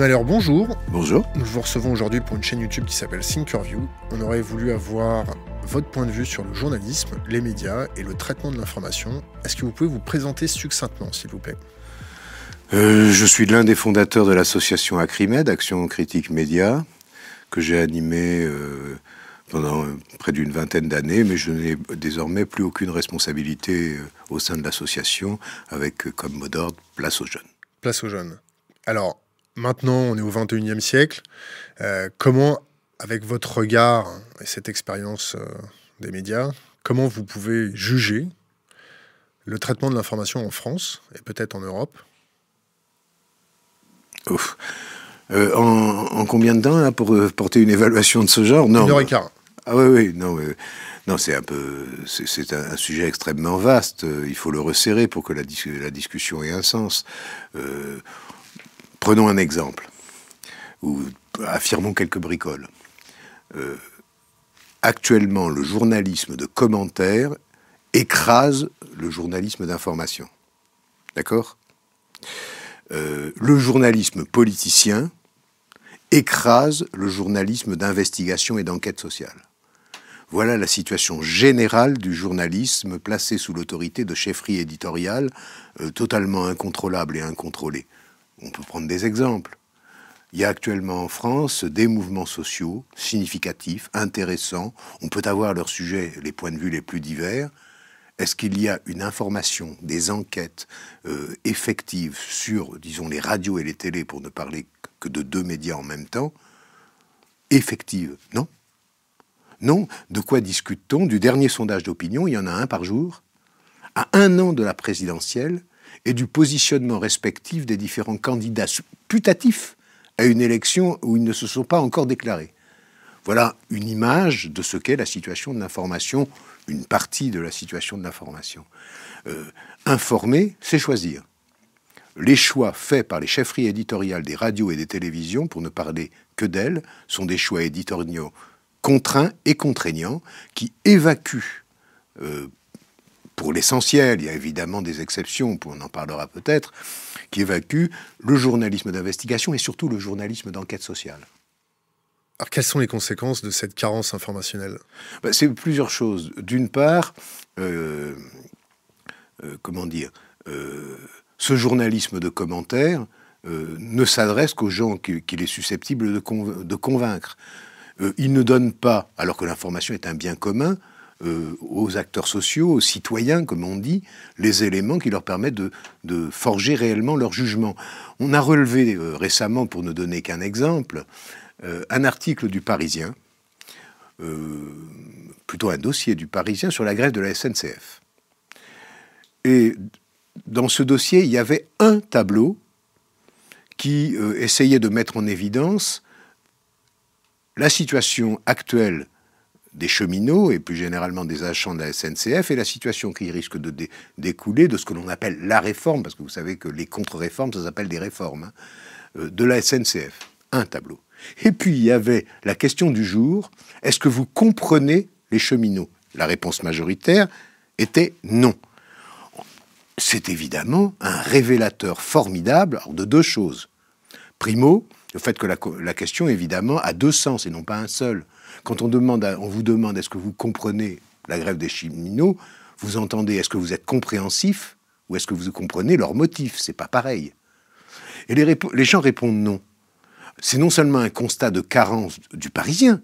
Malheur, bonjour. Bonjour. Nous vous recevons aujourd'hui pour une chaîne YouTube qui s'appelle Thinkerview. On aurait voulu avoir votre point de vue sur le journalisme, les médias et le traitement de l'information. Est-ce que vous pouvez vous présenter succinctement, s'il vous plaît? Euh, Je suis l'un des fondateurs de l'association Acrimed, Action Critique Média, que j'ai animé euh, pendant près d'une vingtaine d'années, mais je n'ai désormais plus aucune responsabilité euh, au sein de l'association, avec comme mot d'ordre place aux jeunes. Place aux jeunes. Alors, maintenant, on est au 21e siècle. comment avec votre regard et cette expérience euh, des médias, comment vous pouvez juger le traitement de l'information en France et peut-être en Europe? Euh, en, combien de temps pour euh, porter une évaluation de ce genre? Non. Une heure et quart. Ah oui, oui, non, non, c'est un peu, c'est un, sujet extrêmement vaste. Il faut le resserrer pour que la, la discussion ait un sens. Prenons un exemple ou affirmons quelques bricoles. Euh, actuellement, le journalisme de commentaires écrase le journalisme d'information. D'accord? Euh, Le journalisme politicien écrase le journalisme d'investigation et d'enquête sociale. Voilà la situation générale du journalisme placé sous l'autorité de chefferies éditoriales euh, totalement incontrôlables et incontrôlées. On peut prendre des exemples. Il y a actuellement en France des mouvements sociaux significatifs, intéressants. On peut avoir leurs sujets, les points de vue les plus divers. Est-ce qu'il y a une information, des enquêtes euh, effectives sur, disons, les radios et les télés, pour ne parler que de deux médias en même temps, effectives Non. Non. De quoi discute-t-on? Du dernier sondage d'opinion, il y en a un par jour, à un an de la présidentielle, et du positionnement respectif des différents candidats putatifs à une élection où ils ne se sont pas encore déclarés. Voilà une image de ce qu'est la situation de l'information, une partie de la situation de l'information. Euh, informer, c'est choisir. Les choix faits par les chefferies éditoriales des radios et des télévisions, pour ne parler que d'elles, sont des choix éditoriaux contraints et contraignants qui évacuent euh, pour l'essentiel, il y a évidemment des exceptions, on en parlera peut-être, qui évacue le journalisme d'investigation et surtout le journalisme d'enquête sociale. Alors, quelles sont les conséquences de cette carence informationnelle? Ben, C'est plusieurs choses. D'une part, euh, euh, comment dire, euh, ce journalisme de commentaires ne s'adresse qu'aux gens qu'il est susceptible de, de convaincre. il ne donne pas, alors que l'information est un bien commun, euh, aux acteurs sociaux, aux citoyens, comme on dit, les éléments qui leur permettent de, forger réellement leur jugement. On a relevé euh, récemment, pour ne donner qu'un exemple, euh, un article du Parisien, plutôt un dossier du Parisien sur la grève de la SNCF. Et dans ce dossier, il y avait un tableau qui essayait de mettre en évidence la situation actuelle des cheminots et plus généralement des agents de la SNCF et la situation qui risque de découler de ce que l'on appelle la réforme, parce que vous savez que les contre-réformes, ça s'appelle des réformes, hein, euh, de la SNCF. Un tableau. Et puis il y avait la question du jour, est-ce que vous comprenez les cheminots? La réponse majoritaire était non. C'est évidemment un révélateur formidable de deux choses. Primo, le fait que la, la question, évidemment, a deux sens et non pas un seul. Quand on, vous demande est-ce que vous comprenez la grève des cheminots, vous entendez est-ce que vous êtes compréhensif ou est-ce que vous comprenez leurs motifs? C'est pas pareil. Et les, gens répondent non. C'est non seulement un constat de carence du Parisien,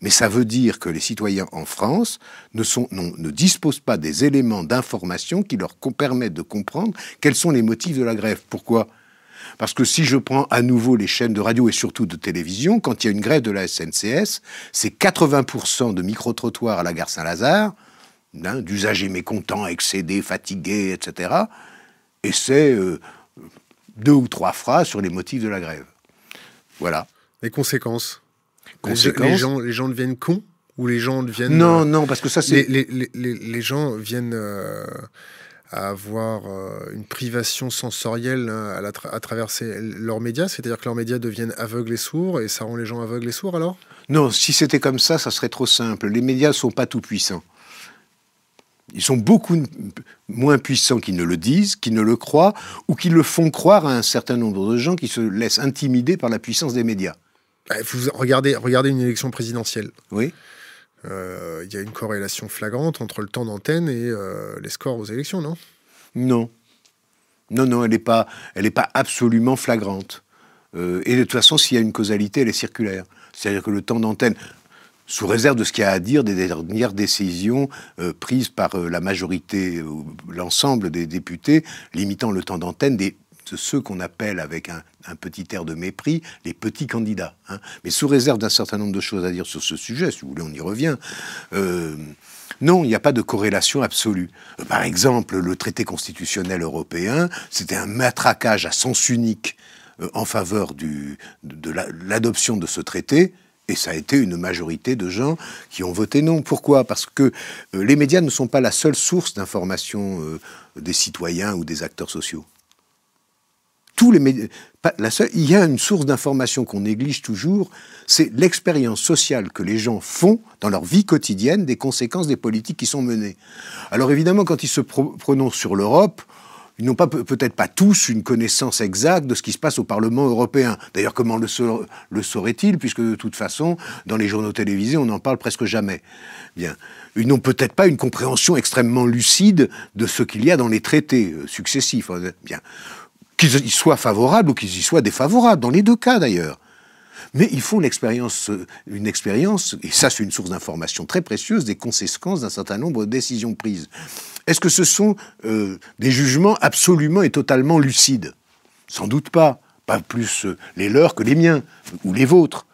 mais ça veut dire que les citoyens en France ne disposent pas des éléments d'information qui leur permettent de comprendre quels sont les motifs de la grève. Pourquoi? Parce que si je prends à nouveau les chaînes de radio et surtout de télévision, quand il y a une grève de la SNCS, c'est 80% de micro-trottoirs à la gare Saint-Lazare, hein, d'usagers mécontents, excédés, fatigués, etc. Et c'est euh, deux ou trois phrases sur les motifs de la grève. Voilà. Les conséquences, conséquences. Les, gens, les gens deviennent cons ou les gens deviennent... Non, euh, non, parce que ça c'est... Les, les, les, gens viennent... Euh, à avoir euh, une privation sensorielle hein, à, travers leurs médias C'est-à-dire que leurs médias deviennent aveugles et sourds et ça rend les gens aveugles et sourds alors? Non, si c'était comme ça, ça serait trop simple. Les médias ne sont pas tout puissants. Ils sont beaucoup moins puissants qu'ils ne le disent, qu'ils ne le croient, ou qu'ils le font croire à un certain nombre de gens qui se laissent intimider par la puissance des médias. Bah, vous regardez, regardez une élection présidentielle. Oui. Euh, il y a une corrélation flagrante entre le temps d'antenne et euh, les scores aux élections, non? Non. Non, non, elle n'est pas, pas absolument flagrante. Euh, et de toute façon, s'il y a une causalité, elle est circulaire. C'est-à-dire que le temps d'antenne, sous réserve de ce qu'il y a à dire des dernières décisions prises par la majorité, l'ensemble des députés, limitant le temps d'antenne des ceux qu'on appelle avec un, petit air de mépris les petits candidats. Hein. Mais sous réserve d'un certain nombre de choses à dire sur ce sujet, si vous voulez, on y revient. Euh, non, il n'y a pas de corrélation absolue. Euh, par exemple, le traité constitutionnel européen, c'était un matraquage à sens unique euh, en faveur de l'adoption de ce traité. Et ça a été une majorité de gens qui ont voté non. Pourquoi? Parce que les médias ne sont pas la seule source d'information des citoyens ou des acteurs sociaux il y a une source d'information qu'on néglige toujours, c'est l'expérience sociale que les gens font dans leur vie quotidienne des conséquences des politiques qui sont menées. Alors évidemment, quand ils se prononcent sur l'Europe, ils n'ont peut-être pas tous une connaissance exacte de ce qui se passe au Parlement européen. D'ailleurs, comment le, le sauraient-ils, puisque de toute façon, dans les journaux télévisés, on n'en parle presque jamais. Bien. Ils n'ont peut-être pas une compréhension extrêmement lucide de ce qu'il y a dans les traités euh, successifs. Bien qu'ils y soient favorables ou qu'ils y soient défavorables, dans les deux cas d'ailleurs. Mais ils font l'expérience, une expérience, et ça c'est une source d'information très précieuse, des conséquences d'un certain nombre de décisions prises. Est-ce que ce sont euh, des jugements absolument et totalement lucides? Sans doute pas. Pas plus euh, les leurs que les miens, ou les vôtres.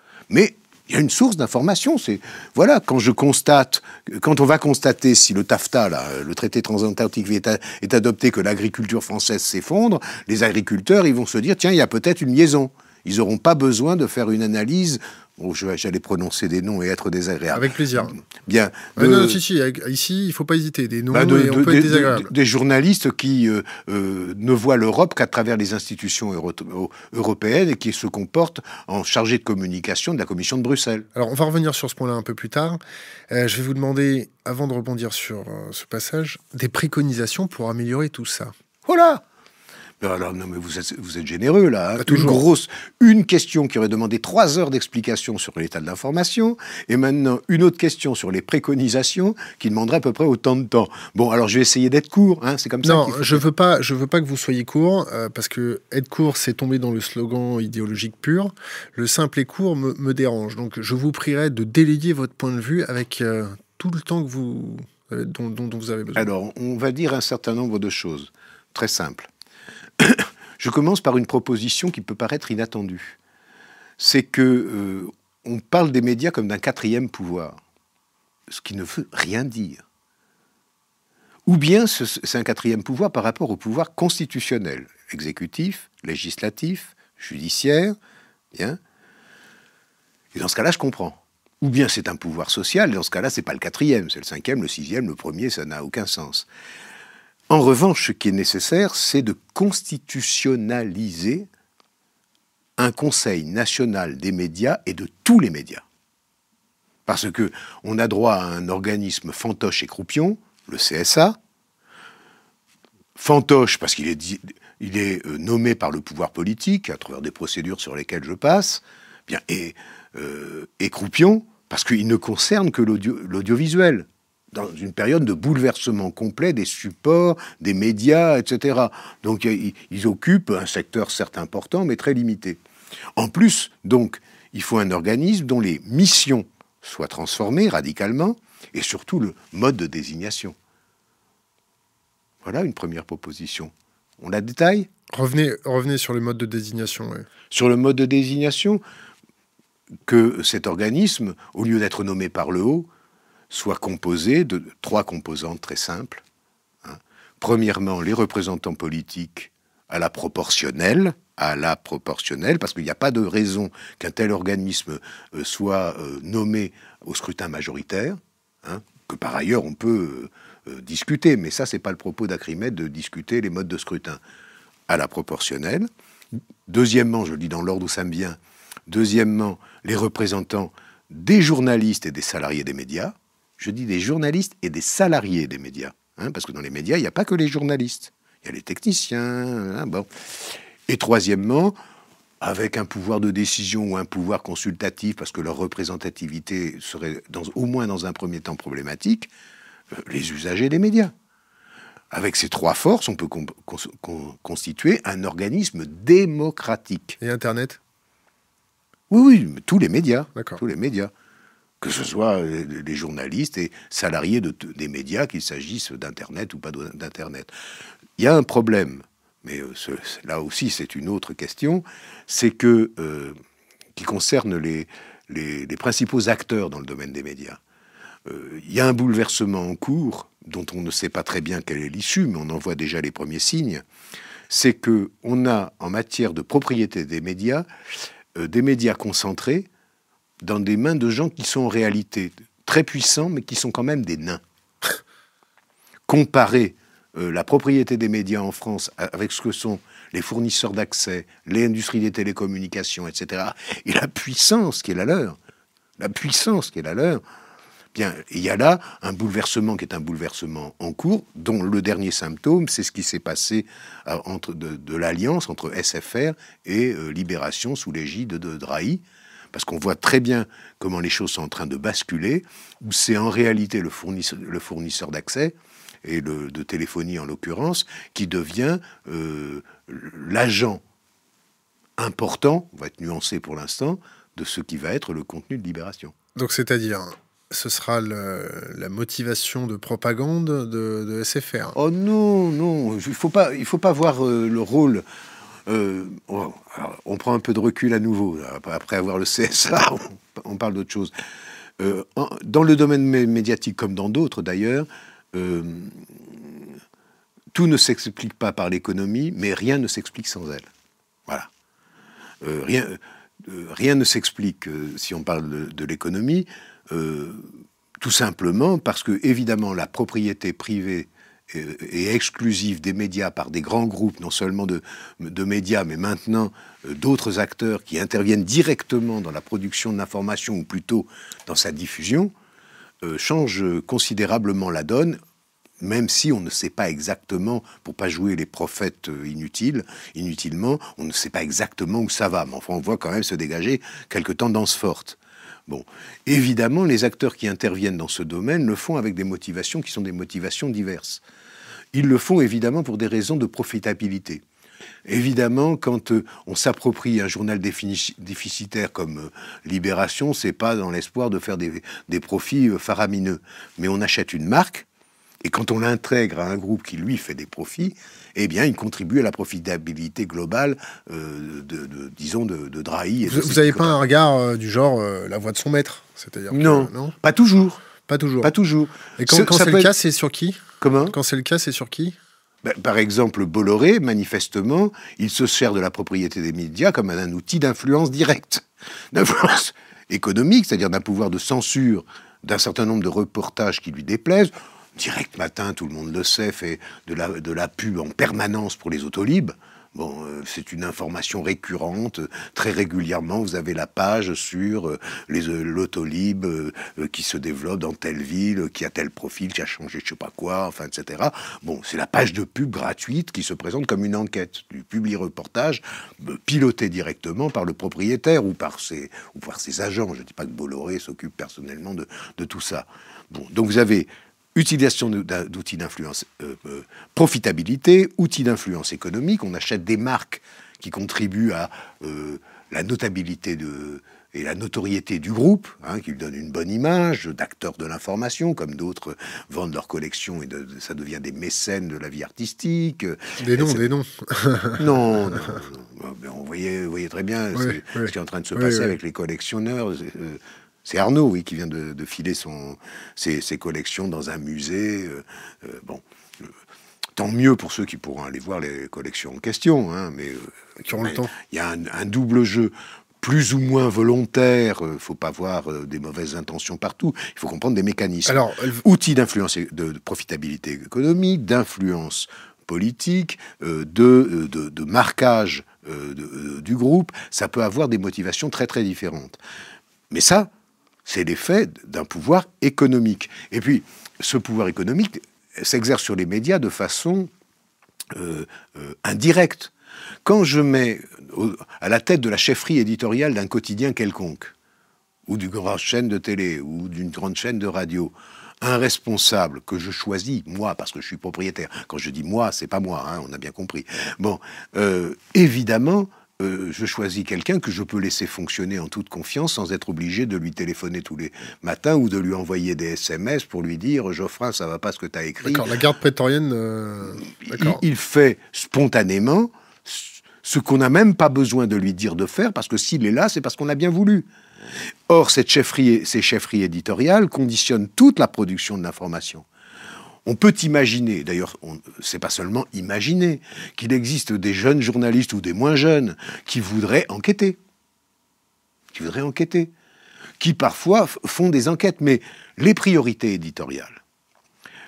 Il y a une source d'information. C'est voilà, quand je constate, quand on va constater si le TAFTA, le traité transatlantique, est, est adopté, que l'agriculture française s'effondre, les agriculteurs, ils vont se dire tiens, il y a peut-être une liaison. Ils n'auront pas besoin de faire une analyse Oh, j'allais prononcer des noms et être désagréable. Avec plaisir. Bien. non, si, si, ici, il ne faut pas hésiter. Des noms bah, et on peut être désagréable. Des journalistes qui euh, euh, ne voient l'Europe qu'à travers les institutions européennes et qui se comportent en chargé de communication de la Commission de Bruxelles. Alors, on va revenir sur ce point-là un peu plus tard. Euh, je vais vous demander, avant de rebondir sur ce passage, des préconisations pour améliorer tout ça. Voilà alors, non, mais vous êtes, vous êtes généreux, là. Hein. une grosse, une question qui aurait demandé trois heures d'explication sur l'état de l'information, et maintenant une autre question sur les préconisations qui demanderait à peu près autant de temps. Bon, alors je vais essayer d'être court, hein, c'est comme ça. Non, je veux pas, je veux pas que vous soyez court, euh, parce que être court, c'est tomber dans le slogan idéologique pur. Le simple et court me, dérange. Donc, je vous prierai de déléguer votre point de vue avec euh, tout le temps que vous, euh, dont, dont vous avez besoin. Alors, on va dire un certain nombre de choses, très simples. Je commence par une proposition qui peut paraître inattendue. C'est que euh, on parle des médias comme d'un quatrième pouvoir, ce qui ne veut rien dire. Ou bien c'est un quatrième pouvoir par rapport au pouvoir constitutionnel, exécutif, législatif, judiciaire, bien. Et dans ce cas-là, je comprends. Ou bien c'est un pouvoir social, et dans ce cas-là, c'est pas le quatrième, c'est le cinquième, le sixième, le premier, ça n'a aucun sens. En revanche, ce qui est nécessaire, c'est de constitutionnaliser un Conseil national des médias et de tous les médias. Parce que on a droit à un organisme fantoche et croupion, le CSA. Fantoche parce qu'il est, euh, nommé par le pouvoir politique à travers des procédures sur lesquelles je passe, euh, et croupion parce qu'il ne concerne que l'audiovisuel dans une période de bouleversement complet des supports, des médias, etc. Donc ils occupent un secteur certes important, mais très limité. En plus, donc, il faut un organisme dont les missions soient transformées radicalement, et surtout le mode de désignation. Voilà une première proposition. On la détaille? Revenez, revenez sur le mode de désignation. Sur le mode de désignation, que cet organisme, au lieu d'être nommé par le haut, soit composé de trois composantes très simples. Hein. Premièrement, les représentants politiques à la proportionnelle, à la proportionnelle, parce qu'il n'y a pas de raison qu'un tel organisme euh, soit euh, nommé au scrutin majoritaire, hein, que par ailleurs on peut euh, discuter, mais ça c'est pas le propos d'Acrimède de discuter les modes de scrutin à la proportionnelle. Deuxièmement, je le dis dans l'ordre où ça me vient, deuxièmement, les représentants des journalistes et des salariés des médias, je dis des journalistes et des salariés des médias. hein, parce que dans les médias, il n'y a pas que les journalistes. Il y a les techniciens. Hein, bon. Et troisièmement, avec un pouvoir de décision ou un pouvoir consultatif, parce que leur représentativité serait dans, au moins dans un premier temps problématique, euh, les usagers des médias. Avec ces trois forces, on peut constituer un organisme démocratique. Et Internet? Oui, oui, tous les médias. Tous les médias. Que ce soit les journalistes et salariés de, des médias, qu'il s'agisse d'Internet ou pas d'Internet. Il y a un problème, mais euh, là aussi c'est une autre question, c'est que, euh, qui concerne les, principaux acteurs dans le domaine des médias. Euh, il y a un bouleversement en cours dont on ne sait pas très bien quelle est l'issue, mais on en voit déjà les premiers signes. C'est que on a en matière de propriété des médias des médias concentrés dans des mains de gens qui sont en réalité très puissants, mais qui sont quand même des nains. Comparé euh, la propriété des médias en France avec ce que sont les fournisseurs d'accès, les industries des télécommunications, etc., et la puissance qui est la leur, la puissance qui est la leur, bien, il y a là un bouleversement qui est un bouleversement en cours, dont le dernier symptôme, c'est ce qui s'est passé euh, entre de, l'alliance entre SFR et euh, Libération sous l'égide de Drahi, parce qu'on voit très bien comment les choses sont en train de basculer, où c'est en réalité le fournisseur, le fournisseur d'accès et de téléphonie en l'occurrence, qui devient euh, l'agent important, on va être nuancé pour l'instant, de ce qui va être le contenu de Libération. Donc c'est-à-dire, ce sera la motivation de propagande de, SFR Oh non, non, il ne faut, pas, il faut pas voir euh, le rôle... Euh, on prend un peu de recul à nouveau. Après avoir le CSA, on, parle d'autre chose. dans le domaine médiatique comme dans d'autres d'ailleurs, euh, tout ne s'explique pas par l'économie, mais rien ne s'explique sans elle. Voilà. Euh, rien, euh, rien ne s'explique si on parle de, l'économie, tout simplement parce que, évidemment, la propriété privée et exclusive des médias par des grands groupes, non seulement de, médias, mais maintenant d'autres acteurs qui interviennent directement dans la production de l'information, ou plutôt dans sa diffusion, euh, change considérablement la donne, même si on ne sait pas exactement, pour pas jouer les prophètes euh, inutiles, inutilement, on ne sait pas exactement où ça va. Mais enfin, on voit quand même se dégager quelque tendance forte. Bon, évidemment, les acteurs qui interviennent dans ce domaine le font avec des motivations qui sont des motivations diverses. Ils le font évidemment pour des raisons de profitabilité. Évidemment, quand euh, on s'approprie un journal déficitaire comme euh, Libération, c'est pas dans l'espoir de faire des, profits euh, faramineux. Mais on achète une marque, et quand on l'intègre à un groupe qui, lui, fait des profits, eh bien, il contribue à la profitabilité globale, de, disons, de, de Drahi. vous n'avez pas un regard du genre la voix de son maître C'est-à-dire non, non, pas toujours. Pas toujours. Pas toujours. Et quand, quand c'est le cas, c'est sur qui Comment Quand c'est le cas, c'est sur qui ben, par exemple, Bolloré, manifestement, il se sert de la propriété des médias comme un outil d'influence directe, d'influence économique, c'est-à-dire d'un pouvoir de censure d'un certain nombre de reportages qui lui déplaisent. Direct Matin, tout le monde le sait, fait de la, de la pub en permanence pour les autolibes. Bon, euh, c'est une information récurrente. Très régulièrement, vous avez la page sur euh, les euh, l'autolib qui se développe dans telle ville, qui a tel profil, qui a changé je sais pas quoi, enfin, etc. Bon, c'est la page de pub gratuite qui se présente comme une enquête du publi-reportage piloté directement par le propriétaire ou par ses, ou par ses agents. Je ne dis pas que Bolloré s'occupe personnellement de, de tout ça. Bon, donc vous avez utilisation d'outils d'influence, euh, euh, profitabilité, outils d'influence économique. On achète des marques qui contribuent à euh, la notabilité de, et la notoriété du groupe, hein, qui lui donne une bonne image d'acteurs de l'information, comme d'autres vendent leur collection et ça devient des mécènes de la vie artistique. Des noms, des noms. non, non, non. On voyait, vous voyez très bien ce qui est en train de se passer avec les collectionneurs. C'est Arnaud, oui, qui vient de, filer son, ses, collections dans un musée. Euh, euh, bon, euh, tant mieux pour ceux qui pourront aller voir les collections en question, hein, mais qui le temps. Il y a un, double jeu plus ou moins volontaire. Il faut pas voir des mauvaises intentions partout. Il faut comprendre des mécanismes. Alors, outils d'influence, de, de, profitabilité économique, d'influence politique, de, de, marquage du groupe, ça peut avoir des motivations très très différentes. Mais ça, c'est l'effet d'un pouvoir économique. Et puis, ce pouvoir économique, s'exerce sur les médias de façon euh, euh, indirecte. Quand je mets à la tête de la chefferie éditoriale d'un quotidien quelconque, ou d'une grande chaîne de télé, ou d'une grande chaîne de radio, un responsable que je choisis, moi, parce que je suis propriétaire. Quand je dis moi, c'est pas moi, hein, on a bien compris. Bon, euh, évidemment, euh, je choisis quelqu'un que je peux laisser fonctionner en toute confiance sans être obligé de lui téléphoner tous les matins ou de lui envoyer des SMS pour lui dire Geoffrin, ça va pas ce que tu as écrit. D'accord, la garde prétorienne. Euh, il, il, fait spontanément ce qu'on n'a même pas besoin de lui dire de faire parce que s'il est là, c'est parce qu'on a bien voulu. Or, cette chefferie, ces chefferies éditoriales conditionnent toute la production de l'information. On peut imaginer, d'ailleurs, c'est pas seulement imaginer, qu'il existe des jeunes journalistes ou des moins jeunes qui voudraient enquêter, qui voudraient enquêter, qui parfois font des enquêtes, mais les priorités éditoriales,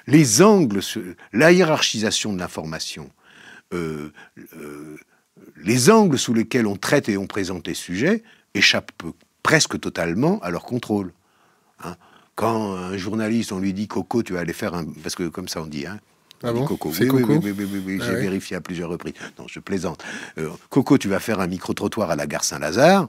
les angles, la hiérarchisation de l'information, euh, euh, les angles sous lesquels on traite et on présente les sujets échappent presque totalement à leur contrôle. Hein. Quand un journaliste, on lui dit Coco, tu vas aller faire un. Parce que comme ça on dit, hein. Ah bon Coco. Oui, Coco oui, oui, oui, oui, j'ai ah vérifié à plusieurs reprises. Non, je plaisante. Euh, Coco, tu vas faire un micro-trottoir à la gare Saint-Lazare.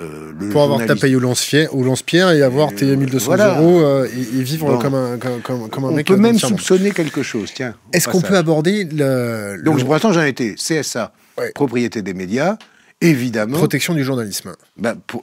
Euh, le Pour avoir ta paye au lance-pierre et avoir tes 1200 euh, euros euh, et, vivre comme un, comme, comme un on mec. On peut même soupçonner quelque chose. Tiens. Est-ce qu'on peut aborder le. Donc, pour l'instant, j'en ai été CSA, propriété des médias, évidemment. Protection du journalisme. Bah, pour,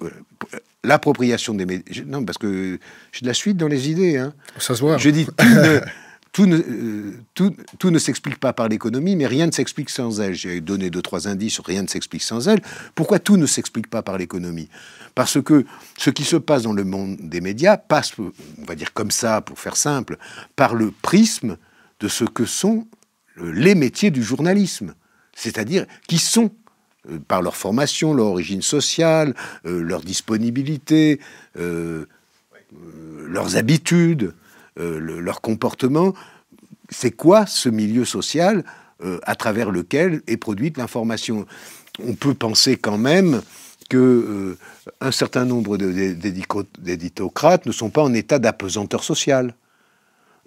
l'appropriation des médias. Non, parce que j'ai de la suite dans les idées. Hein. Ça se voit. Je dis tout ne, euh, tout, tout, ne s'explique pas par l'économie, mais rien ne s'explique sans elle. J'ai donné deux, trois indices, rien ne s'explique sans elle. Pourquoi tout ne s'explique pas par l'économie? Parce que ce qui se passe dans le monde des médias passe, on va dire comme ça, pour faire simple, par le prisme de ce que sont les métiers du journalisme. C'est-à-dire qui sont euh, par leur formation, leur origine sociale, euh, leur disponibilité, euh, leurs habitudes, leur comportement. C'est quoi ce milieu social à travers lequel est produite l'information? On peut penser quand même que un certain nombre d'éditocrates ne sont pas en état d'apesanteur sociale.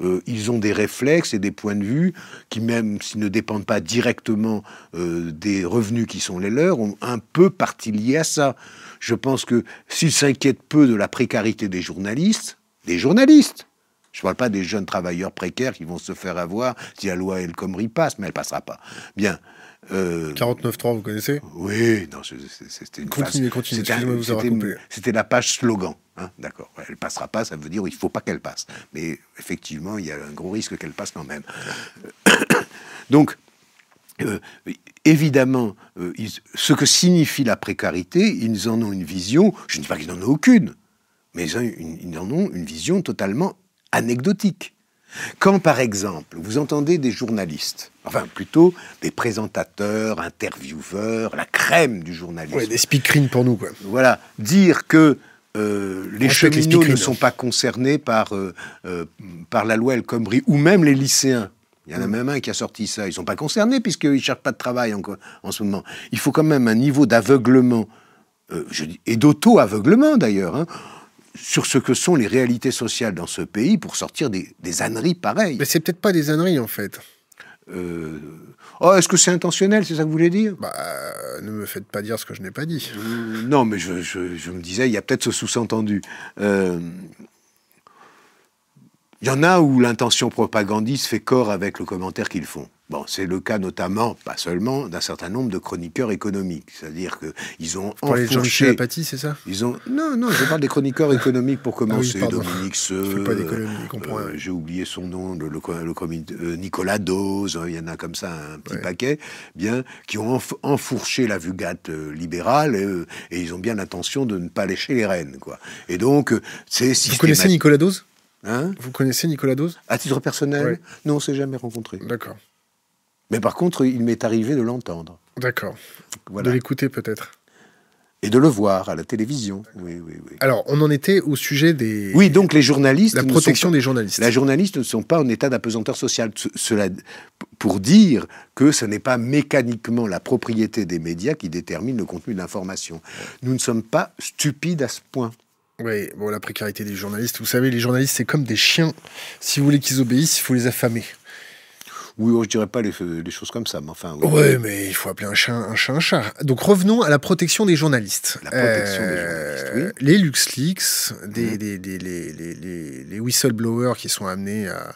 Euh, ils ont des réflexes et des points de vue qui, même s'ils ne dépendent pas directement euh, des revenus qui sont les leurs, ont un peu partie liée à ça. Je pense que s'ils s'inquiètent peu de la précarité des journalistes, des journalistes, je ne parle pas des jeunes travailleurs précaires qui vont se faire avoir si la loi El Khomri passe, mais elle passera pas. Bien. Euh, 49.3, vous connaissez Oui, non, c'était une Continuez, continuez, C'était la page slogan. Hein, D'accord. Elle passera pas, ça veut dire qu'il ne faut pas qu'elle passe. Mais effectivement, il y a un gros risque qu'elle passe quand même. Donc, euh, évidemment, euh, ce que signifie la précarité, ils en ont une vision, je ne dis pas qu'ils n'en ont aucune, mais ils en ont une vision totalement anecdotique. Quand, par exemple, vous entendez des journalistes, enfin plutôt des présentateurs, intervieweurs, la crème du journalisme. Ouais, des speakerines pour nous, quoi. Voilà, dire que euh, les cheminots ne sont pas concernés par, euh, euh, par la loi El Khomri, ou même les lycéens. Il y en a mm. même un qui a sorti ça. Ils ne sont pas concernés puisqu'ils ne cherchent pas de travail en, en, ce moment. Il faut quand même un niveau d'aveuglement, et d'auto-aveuglement d'ailleurs, hein, sur ce que sont les réalités sociales dans ce pays pour sortir des, des âneries pareilles. Mais c'est peut-être pas des âneries en fait. Euh... Oh, est-ce que c'est intentionnel, c'est ça que vous voulez dire? Bah, ne me faites pas dire ce que je n'ai pas dit. Euh, non, mais je, je, je, me disais, il y a peut-être ce sous-entendu. Euh, il y en a où l'intention propagandiste fait corps avec le commentaire qu'ils font. Bon, c'est le cas notamment, pas seulement, d'un certain nombre de chroniqueurs économiques. C'est-à-dire qu'ils ont Pour les enfourché... Jean c'est ça Ils ont... Non, non, je parle des chroniqueurs économiques pour commencer. Ah oui, Dominique Seux. Euh, J'ai oublié son nom, le, le, le euh, Nicolas Dose, il y en a comme ça un petit ouais. paquet, bien, qui ont enf enfourché la vulgate euh, libérale et, et, ils ont bien l'intention de ne pas lécher les rênes, quoi. Et donc, c'est Vous connaissez Nicolas Dose? Hein Vous connaissez Nicolas Dose? À titre personnel Ouais. Non, on s'est jamais rencontré. D'accord. Mais par contre, il m'est arrivé de l'entendre. D'accord. Voilà. De l'écouter peut-être. Et de le voir à la télévision. Oui, oui, oui. Alors, on en était au sujet des. Oui, donc les journalistes. La ne protection pas- des journalistes. Les journalistes ne sont pas en état d'apesanteur social. Ce- Cela pour dire que ce n'est pas mécaniquement la propriété des médias qui détermine le contenu de l'information. Nous ne sommes pas stupides à ce point. Oui, bon, la précarité des journalistes. Vous savez, les journalistes, c'est comme des chiens. Si vous voulez qu'ils obéissent, il faut les affamer. Oui, oh, je dirais pas les, les choses comme ça, mais enfin. Oui, mais il faut appeler un chat un chat un chat. Donc revenons à la protection des journalistes. La protection des journalistes, oui. Euh, Les LuxLeaks, des, des- des- les, les- whistleblowers qui sont amenés à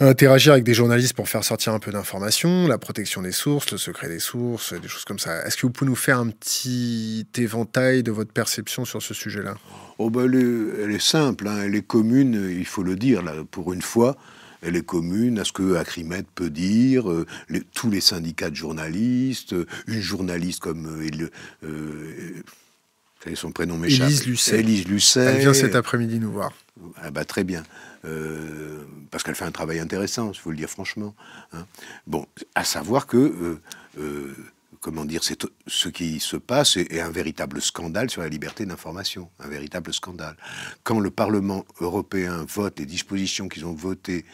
interagir avec des journalistes pour faire sortir un peu d'informations, la protection des sources, le secret des sources, des choses comme ça. Est-ce que vous pouvez nous faire un petit éventail de votre perception sur ce sujet-là? Oh ben, elle, est, elle est simple, hein, elle est commune, il faut le dire, là, pour une fois. Elle est commune à ce que Acrimed peut dire, euh, les- tous les syndicats de journalistes, euh, une journaliste comme euh, euh, son prénom m'échappe? Élise Lucet. Élise Lucet. Elle vient cet après-midi nous voir. Ah bah, très bien. Euh, parce qu'elle fait un travail intéressant, il faut le dire franchement. hein. Bon, à savoir que, euh, euh, comment dire, c'est ce qui se passe est, est un véritable scandale sur la liberté d'information, un véritable scandale. Quand le Parlement européen vote les dispositions qu'ils ont votées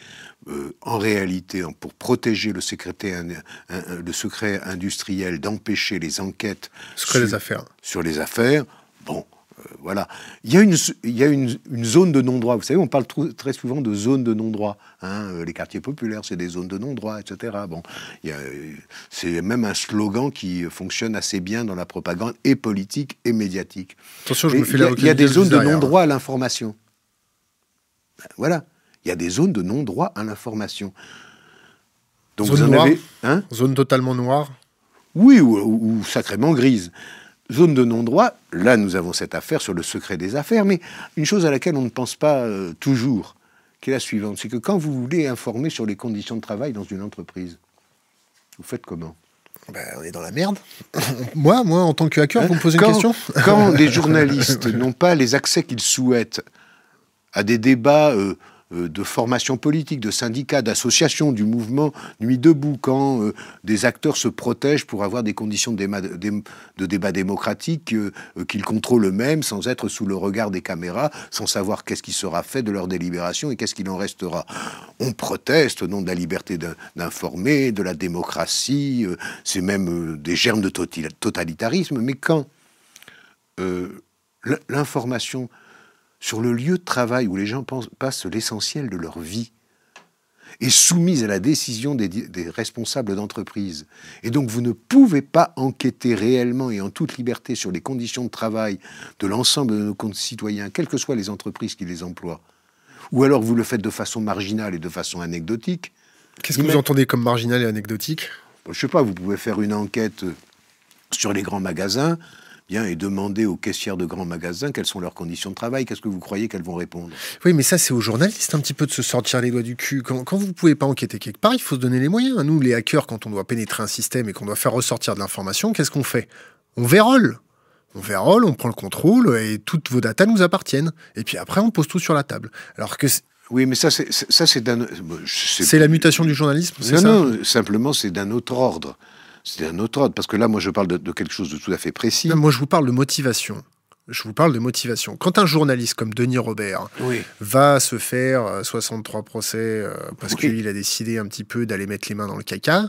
euh, en réalité pour protéger le, secrétaire- un- un- le secret industriel, d'empêcher les enquêtes sur- des affaires. sur les affaires. Bon, voilà. Il y a, une, il y a une, une zone de non-droit. Vous savez, on parle très souvent de zone de non-droit. hein. Euh, Les quartiers populaires, c'est des zones de non-droit, etc. Bon, euh, c'est même un slogan qui fonctionne assez bien dans la propagande et politique et médiatique. Attention, je Et me fais il y a- l'avocat il y a du des zones de non-droit à l'information. Ben, Voilà. Il y a des zones de non-droit à l'information. Donc Zone vous en noire avez... Hein? Zone totalement noire? oui, ou, ou- ou sacrément grise. Zone de non-droit, là nous avons cette affaire sur le secret des affaires, mais une chose à laquelle on ne pense pas euh, toujours, qui est la suivante, c'est que quand vous voulez informer sur les conditions de travail dans une entreprise, vous faites comment? Ben, on est dans la merde. moi, moi, en tant que hacker, vous me posez une quand, question? Quand des journalistes n'ont pas les accès qu'ils souhaitent à des débats euh, de formation politique, de syndicats, d'associations, du mouvement Nuit debout, quand euh, des acteurs se protègent pour avoir des conditions de débat, démocratique euh, euh, qu'ils contrôlent eux-mêmes sans être sous le regard des caméras, sans savoir qu'est-ce qui sera fait de leur délibération et qu'est-ce qu'il en restera. On proteste au nom de la liberté d'in- d'informer, de la démocratie, euh, c'est même euh, des germes de totalitarisme, mais quand euh, l'information sur le lieu de travail où les gens passent l'essentiel de leur vie est soumise à la décision des, responsables d'entreprise. Et donc vous ne pouvez pas enquêter réellement et en toute liberté sur les conditions de travail de l'ensemble de nos concitoyens, quelles que soient les entreprises qui les emploient. Ou alors vous le faites de façon marginale et de façon anecdotique. Qu'est-ce que vous entendez comme marginal et anecdotique? Je sais pas, vous pouvez faire une enquête sur les grands magasins, bien, et demander aux caissières de grands magasins quelles sont leurs conditions de travail. Qu'est-ce que vous croyez qu'elles vont répondre Oui, mais ça, c'est aux journalistes un petit peu de se sortir les doigts du cul. Quand, quand vous ne pouvez pas enquêter quelque part, il faut se donner les moyens. Nous, les hackers, quand on doit pénétrer un système et qu'on doit faire ressortir de l'information, qu'est-ce qu'on fait? On vérole. On vérole, on prend le contrôle et toutes vos datas nous appartiennent. Et puis après, on pose tout sur la table. Alors que Oui, mais ça, c'est c'est- ça, c'est d'un. c'est la mutation du journalisme, Non, ça? non, simplement, c'est d'un autre ordre. C'est d'un autre ordre. Parce que là, moi, je parle de, de quelque chose de tout à fait précis. Non, Moi, je vous parle de motivation. Je vous parle de motivation. Quand un journaliste comme Denis Robert Oui. va se faire euh, 63 procès euh, parce Oui. qu'il a décidé un petit peu d'aller mettre les mains dans le caca,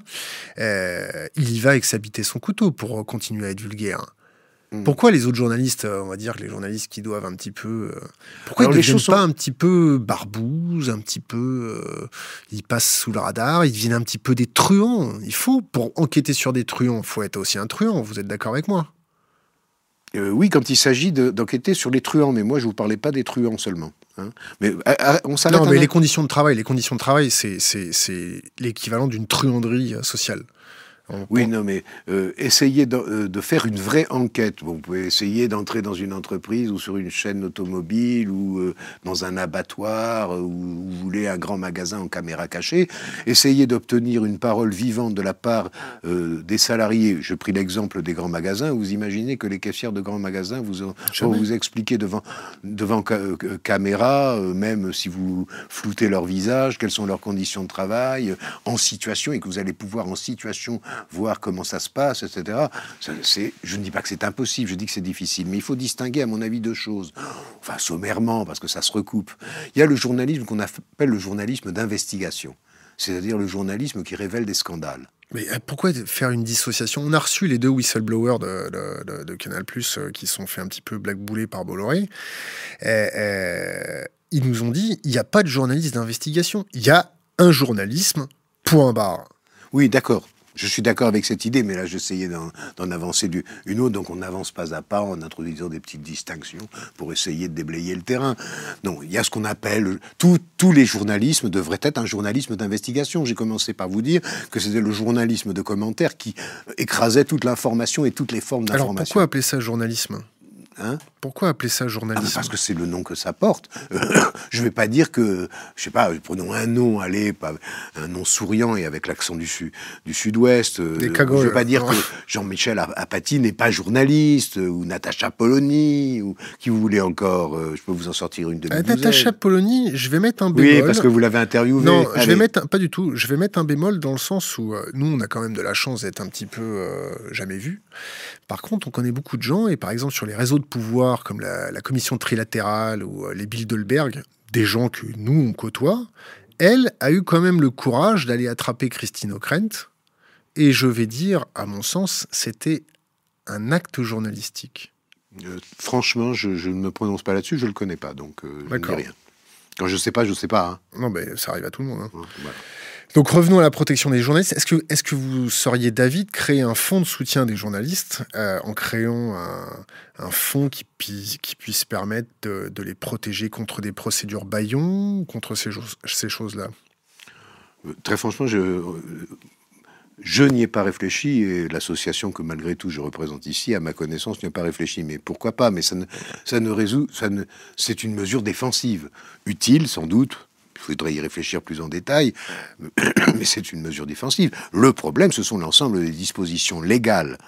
euh, il y va avec sa bite et son couteau pour euh, continuer à être vulgaire. Mm. Pourquoi les autres journalistes, euh, on va dire que les journalistes qui doivent un petit peu... euh, pourquoi Alors, ils ne deviennent sont- pas un petit peu barbouzes, un petit peu... euh, ils passent sous le radar, ils deviennent un petit peu des truands. Il faut, pour enquêter sur des truands, il faut être aussi un truand, vous êtes d'accord avec moi? Euh, oui, quand il s'agit de- d'enquêter sur les truands. Mais moi, je ne vous parlais pas des truands seulement. hein. Mais on s'arrête Non, mais les conditions de travail, les conditions de travail, c'est l'équivalent d'une truanderie euh, sociale. Oui, non, mais euh, essayez de, euh, de faire une vraie enquête. Bon, vous pouvez essayer d'entrer dans une entreprise ou sur une chaîne automobile ou euh, dans un abattoir ou vous voulez un grand magasin en caméra cachée. Essayez d'obtenir une parole vivante de la part des salariés. Je pris l'exemple des grands magasins. Vous imaginez que les caissières de grands magasins vous ont, Jamais. vont vous expliquer devant, devant ca- caméra, même si vous floutez leur visage, quelles sont leurs conditions de travail, en situation, et que vous allez pouvoir en situation voir comment ça se passe, etc. Ça, je ne dis pas que c'est impossible, je dis que c'est difficile, mais il faut distinguer, à mon avis, deux choses. Enfin, sommairement, parce que ça se recoupe. Il y a le journalisme qu'on appelle le journalisme d'investigation, c'est-à-dire le journalisme qui révèle des scandales. Mais euh, pourquoi faire une dissociation? On a reçu les deux whistleblowers de, de, de- de Canal Plus qui sont fait un petit peu blackbouler par Bolloré. Euh, euh, ils nous ont dit il n'y a pas de journaliste d'investigation. Il y a un journalisme Point barre. Oui, d'accord. Je suis d'accord avec cette idée, mais là, j'essayais d'en avancer du, une autre. Donc, on n'avance pas à pas en introduisant des petites distinctions pour essayer de déblayer le terrain. Non, il y a ce qu'on appelle. tous les journalismes devraient être un journalisme d'investigation. J'ai commencé par vous dire que c'était le journalisme de commentaires qui écrasait toute l'information et toutes les formes d'information. Alors, pourquoi appeler ça journalisme? Hein? Pourquoi appeler ça journalisme ah, Parce que c'est le nom que ça porte. je ne vais pas dire que, je sais pas, prenons un nom, allez, un nom souriant et avec l'accent du, sud, du sud-ouest. Euh, je ne vais pas dire que Jean-Michel Apathy n'est pas journaliste, ou Natacha Polony, ou qui vous voulez encore. Euh, je peux vous en sortir une de euh, Natacha Polony, je vais mettre un bémol. Oui, parce que vous l'avez interviewé. Non, je vais mettre, pas du tout. Je vais mettre un bémol dans le sens où nous, on a quand même de la chance d'être un petit peu jamais vu. Par contre, on connaît beaucoup de gens, et par exemple sur les réseaux de pouvoir comme la, commission trilatérale ou euh, les Bilderberg, des gens que nous, on côtoie, elle a eu quand même le courage d'aller attraper Christine O'Krent, et je vais dire, à mon sens, c'était un acte journalistique. Euh, franchement, je, ne me prononce pas là-dessus, je ne le connais pas, donc euh, je ne dis rien. Quand je ne sais pas, je ne sais pas. Hein. Non, mais ça arrive à tout le monde. Hein. Donc revenons à la protection des journalistes. Est-ce que, est que vous seriez d'avis de créer un fonds de soutien des journalistes euh, en créant un, fonds qui, puisse permettre de, les protéger contre des procédures baillons, contre ces, choses-là? Euh, Très franchement, je, euh, je n'y ai pas réfléchi et l'association que malgré tout je représente ici, à ma connaissance, n'y a pas réfléchi. Mais pourquoi pas? Mais ça ne, résout, c'est une mesure défensive, utile sans doute il faudrait y réfléchir plus en détail, mais c'est une mesure défensive. Le problème, ce sont l'ensemble des dispositions légales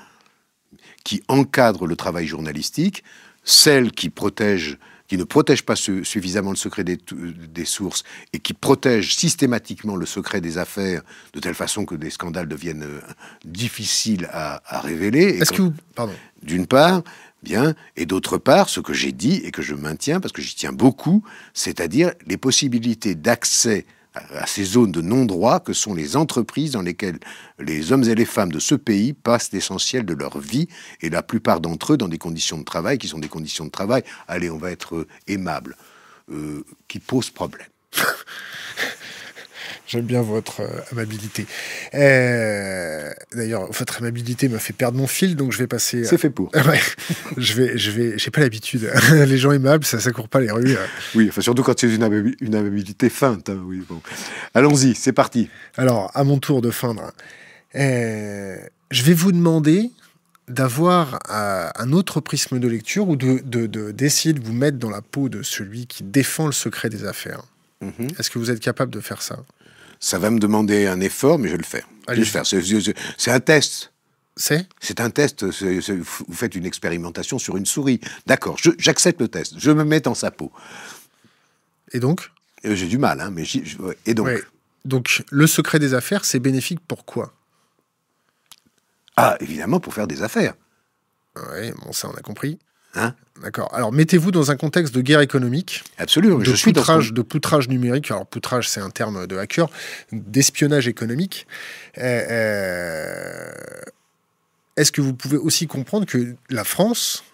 qui encadrent le travail journalistique, celles qui protègent qui ne protègent pas suffisamment le secret des, sources et qui protègent systématiquement le secret des affaires de telle façon que des scandales deviennent euh, difficiles à, à révéler. Est-ce que vous... Pardon. D'une part, Bien. Et d'autre part, ce que j'ai dit et que je maintiens, parce que j'y tiens beaucoup, c'est-à-dire les possibilités d'accès à ces zones de non-droit que sont les entreprises dans lesquelles les hommes et les femmes de ce pays passent l'essentiel de leur vie, et la plupart d'entre eux dans des conditions de travail qui sont des conditions de travail, allez, on va être aimable, euh, qui posent problème. J'aime bien votre euh, amabilité. Euh, d'ailleurs, votre amabilité m'a fait perdre mon fil, donc je vais passer. C'est fait pour. ouais, je vais, je vais. J'ai pas l'habitude. les gens aimables, ça, ça court pas les rues. Oui, enfin surtout quand c'est une, amabilité feinte. Hein, oui, bon. Allons-y, c'est parti. Alors, à mon tour de feindre. Euh, je vais vous demander d'avoir un autre prisme de lecture ou d'essayer de, de, de, vous mettre dans la peau de celui qui défend le secret des affaires. Mhm. Est-ce que vous êtes capable de faire ça? Ça va me demander un effort, mais je vais le faire. Je vais le faire. C'est un test. C'est C'est un test. vous faites une expérimentation sur une souris. D'accord, j'accepte le test. Je me mets dans sa peau. Et donc euh, J'ai du mal, hein, mais et donc Donc, le secret des affaires, c'est bénéfique pour quoi? Ah, évidemment, pour faire des affaires. Oui, bon, ça, on a compris. Hein D'accord. Alors mettez-vous dans un contexte de guerre économique. Absolument. De je suis poutrage, de poutrage numérique. Alors poutrage, c'est un terme de hacker, d'espionnage économique. Euh, euh, est-ce que vous pouvez aussi comprendre que la France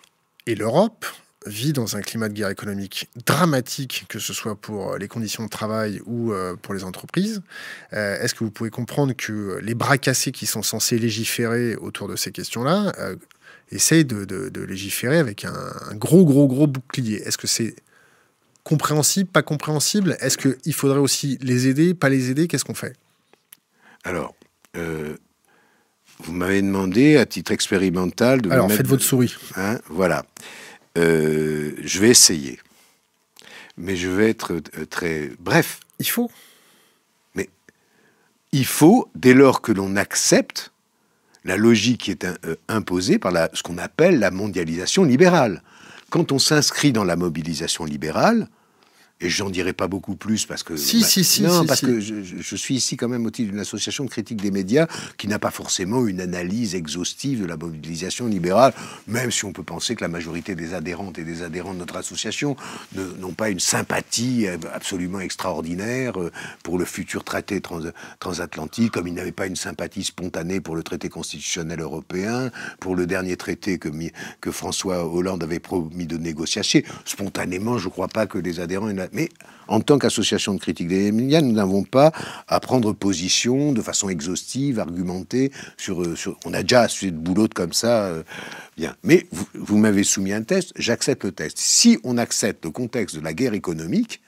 et l'Europe vit dans un climat de guerre économique dramatique, que ce soit pour les conditions de travail ou euh, pour les entreprises? Est-ce que vous pouvez comprendre que les bras cassés qui sont censés légiférer autour de ces questions-là essaye de, légiférer avec un, gros, gros, gros bouclier. Est-ce que c'est compréhensible, pas compréhensible? Est-ce qu'il faudrait aussi les aider, pas les aider? Qu'est-ce qu'on fait? Alors, euh, vous m'avez demandé à titre expérimental de. Alors, faites votre souris. Hein, voilà. Euh, je vais essayer. Mais je vais être euh, très bref. Il faut. Mais il faut, dès lors que l'on accepte la logique qui est euh, imposée par ce qu'on appelle la mondialisation libérale. Quand on s'inscrit dans la mobilisation libérale, et j'en dirai pas beaucoup plus parce que. Si, si, si. Non, parce que je, suis ici quand même au titre d'une association de critique des médias qui n'a pas forcément une analyse exhaustive de la mobilisation libérale, même si on peut penser que la majorité des adhérentes et des adhérents de notre association n'ont pas une sympathie absolument extraordinaire euh, pour le futur traité transatlantique, comme ils n'avaient pas une sympathie spontanée pour le traité constitutionnel européen, pour le dernier traité que, que François Hollande avait promis de négocier. Spontanément, je ne crois pas que les adhérents. Mais en tant qu'association de critique des médias, nous n'avons pas à prendre position de façon exhaustive, argumentée. Sur, euh, on a déjà assez de boulot comme ça. Euh, bien. Mais vous, vous m'avez soumis un test, j'accepte le test. Si on accepte le contexte de la guerre économique,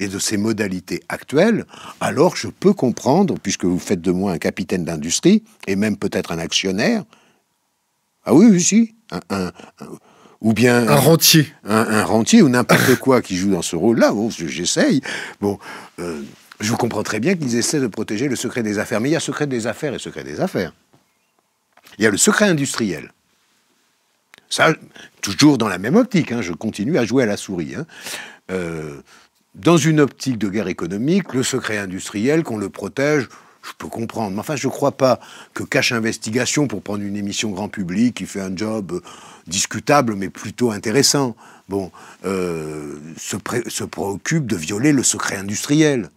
et de ses modalités actuelles, alors je peux comprendre, puisque vous faites de moi un capitaine d'industrie, et même peut-être un actionnaire, ah oui, oui, si, un, ou bien un rentier, un, rentier ou n'importe quoi qui joue dans ce rôle-là. Bon, j'essaye. Bon, euh, je vous comprends très bien qu'ils essaient de protéger le secret des affaires, mais il y a secret des affaires et secret des affaires. Il y a le secret industriel. Ça, toujours dans la même optique. Hein, je continue à jouer à la souris. Hein. Euh, dans une optique de guerre économique, le secret industriel, qu'on le protège, je peux comprendre. Mais enfin, je ne crois pas que Cache Investigation, pour prendre une émission grand public qui fait un job euh, discutable, mais plutôt intéressant, euh, se, préoccupe de violer le secret industriel.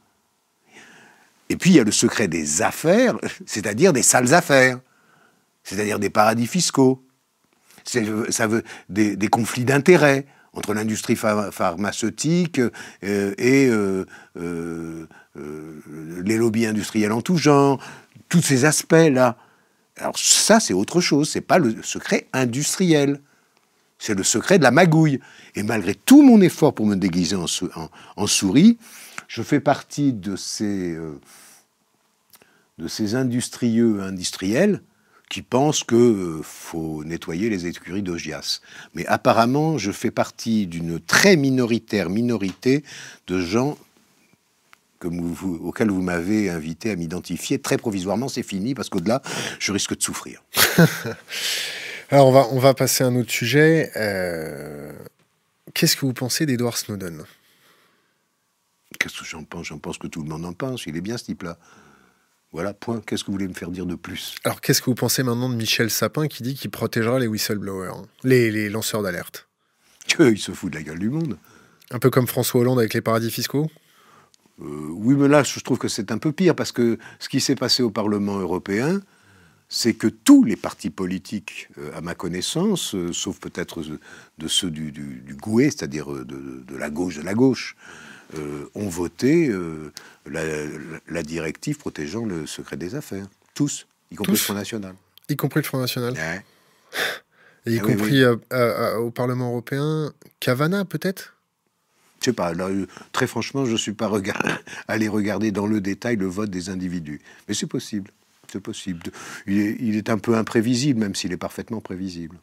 Et puis, il y a le secret des affaires, c'est-à-dire des sales affaires, c'est-à-dire des paradis fiscaux. Ça veut des conflits d'intérêts entre l'industrie pharmaceutique euh, et euh, les lobbies industriels en tout genre, tous ces aspects-là. Alors ça, c'est autre chose, c'est pas le secret industriel. C'est le secret de la magouille. Et malgré tout mon effort pour me déguiser en, souris, je fais partie de ces, euh, de ces industrieux industriels qui pensent qu'il euh, faut nettoyer les écuries d'Ogias. Mais apparemment, je fais partie d'une très minoritaire minorité de gens vous, auquel vous m'avez invité à m'identifier. Très provisoirement, c'est fini, parce qu'au-delà, je risque de souffrir. Alors, on va, on va passer à un autre sujet. Euh, qu'est-ce que vous pensez d'Edward Snowden? Qu'est-ce que j'en pense? J'en pense que tout le monde en pense. Il est bien, ce type-là. Voilà, point. Qu'est-ce que vous voulez me faire dire de plus? Alors, qu'est-ce que vous pensez maintenant de Michel Sapin qui dit qu'il protégera les whistleblowers, les, les lanceurs d'alerte? Il se fout de la gueule du monde. Un peu comme François Hollande avec les paradis fiscaux? Euh, oui, mais là, je trouve que c'est un peu pire, parce que ce qui s'est passé au Parlement européen, c'est que tous les partis politiques, euh, à ma connaissance, euh, sauf peut-être de ceux du, du, Gouet, c'est-à-dire de, la gauche de la gauche, ont voté la, directive protégeant le secret des affaires. Tous, y compris le Front National. Y compris le Front National Et y ah compris au Parlement européen, Cavana peut-être? Je sais pas, là, très franchement, je ne suis pas allé regarder dans le détail le vote des individus. Mais c'est possible. C'est possible. Il est, un peu imprévisible, même s'il est parfaitement prévisible.